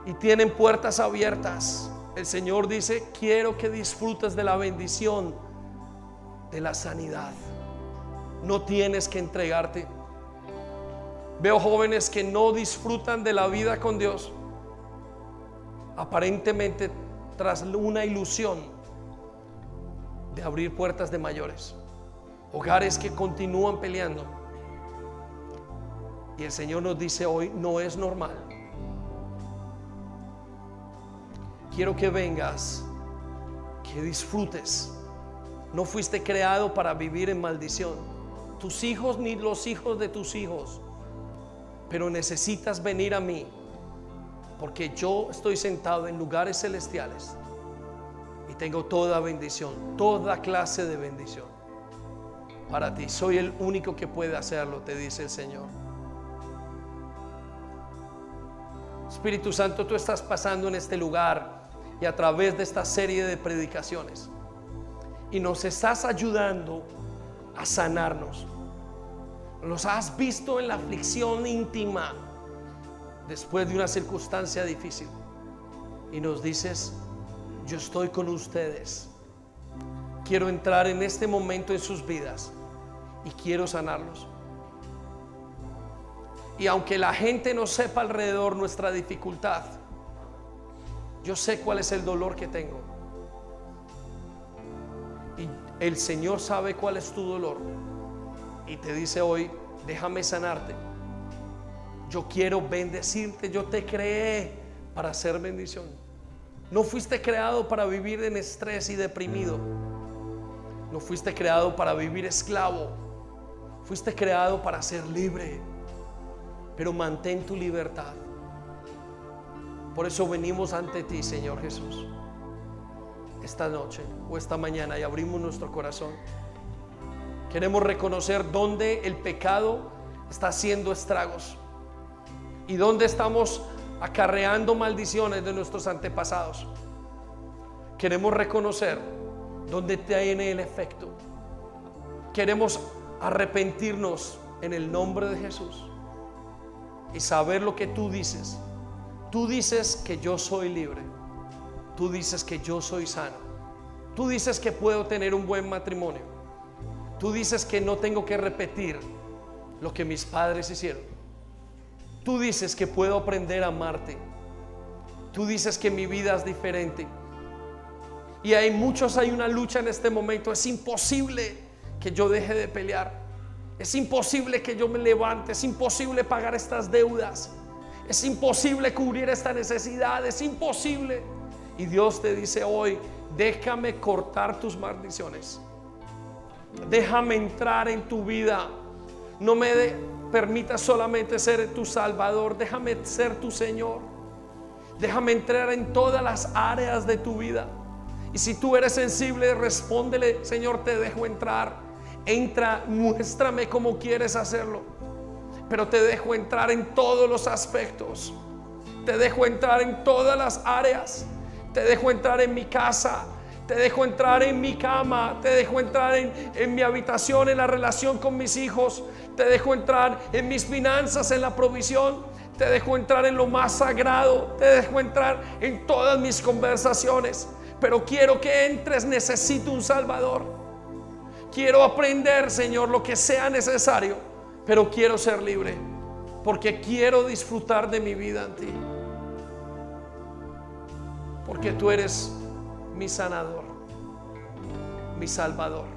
Y tienen puertas abiertas. El Señor dice, quiero que disfrutes de la bendición de la sanidad. No tienes que entregarte. Veo jóvenes que no disfrutan de la vida con Dios, aparentemente tras una ilusión de abrir puertas de mayores. Hogares que continúan peleando. Y el Señor nos dice hoy, no es normal. Quiero que vengas, que disfrutes. No fuiste creado para vivir en maldición. Tus hijos ni los hijos de tus hijos. Pero necesitas venir a mí. Porque yo estoy sentado en lugares celestiales. Tengo toda bendición, toda clase de bendición para ti. Soy el único que puede hacerlo, te dice el Señor. Espíritu Santo, tú estás pasando en este lugar y a través de esta serie de predicaciones. Y nos estás ayudando a sanarnos. Los has visto en la aflicción íntima después de una circunstancia difícil. Y nos dices, yo estoy con ustedes. Quiero entrar en este momento en sus vidas y quiero sanarlos. Y aunque la gente no sepa alrededor nuestra dificultad, yo sé cuál es el dolor que tengo. Y el Señor sabe cuál es tu dolor. Y te dice hoy, déjame sanarte. Yo quiero bendecirte, yo te creé para hacer bendición. No fuiste creado para vivir en estrés y deprimido. No fuiste creado para vivir esclavo. Fuiste creado para ser libre, pero mantén tu libertad. Por eso venimos ante ti, Señor Jesús, esta noche o esta mañana y abrimos nuestro corazón. Queremos reconocer dónde el pecado está haciendo estragos y dónde estamos acarreando maldiciones de nuestros antepasados. Queremos reconocer dónde tiene el efecto. Queremos arrepentirnos en el nombre de Jesús y saber lo que tú dices. Tú dices que yo soy libre. Tú dices que yo soy sano. Tú dices que puedo tener un buen matrimonio. Tú dices que no tengo que repetir lo que mis padres hicieron. Tú dices que puedo aprender a amarte. Tú dices que mi vida es diferente. Y hay muchos, hay una lucha en este momento. Es imposible que yo deje de pelear. Es imposible que yo me levante, es imposible pagar estas deudas, es imposible cubrir esta necesidad, es imposible. Y Dios te dice hoy, déjame cortar tus maldiciones. Déjame entrar en tu vida. No me permita solamente ser tu Salvador, déjame ser tu Señor. Déjame entrar en todas las áreas de tu vida. Y si tú eres sensible, respóndele, Señor, te dejo entrar. Entra, muéstrame cómo quieres hacerlo. Pero te dejo entrar en todos los aspectos. Te dejo entrar en todas las áreas. Te dejo entrar en mi casa. Te dejo entrar en mi cama. Te dejo entrar en, en mi habitación, en la relación con mis hijos. Te dejo entrar en mis finanzas, en la provisión. Te dejo entrar en lo más sagrado. Te dejo entrar en todas mis conversaciones. Pero quiero que entres. Necesito un Salvador. Quiero aprender, Señor, lo que sea necesario, pero quiero ser libre, porque quiero disfrutar de mi vida en ti. Porque tú eres mi sanador, mi salvador.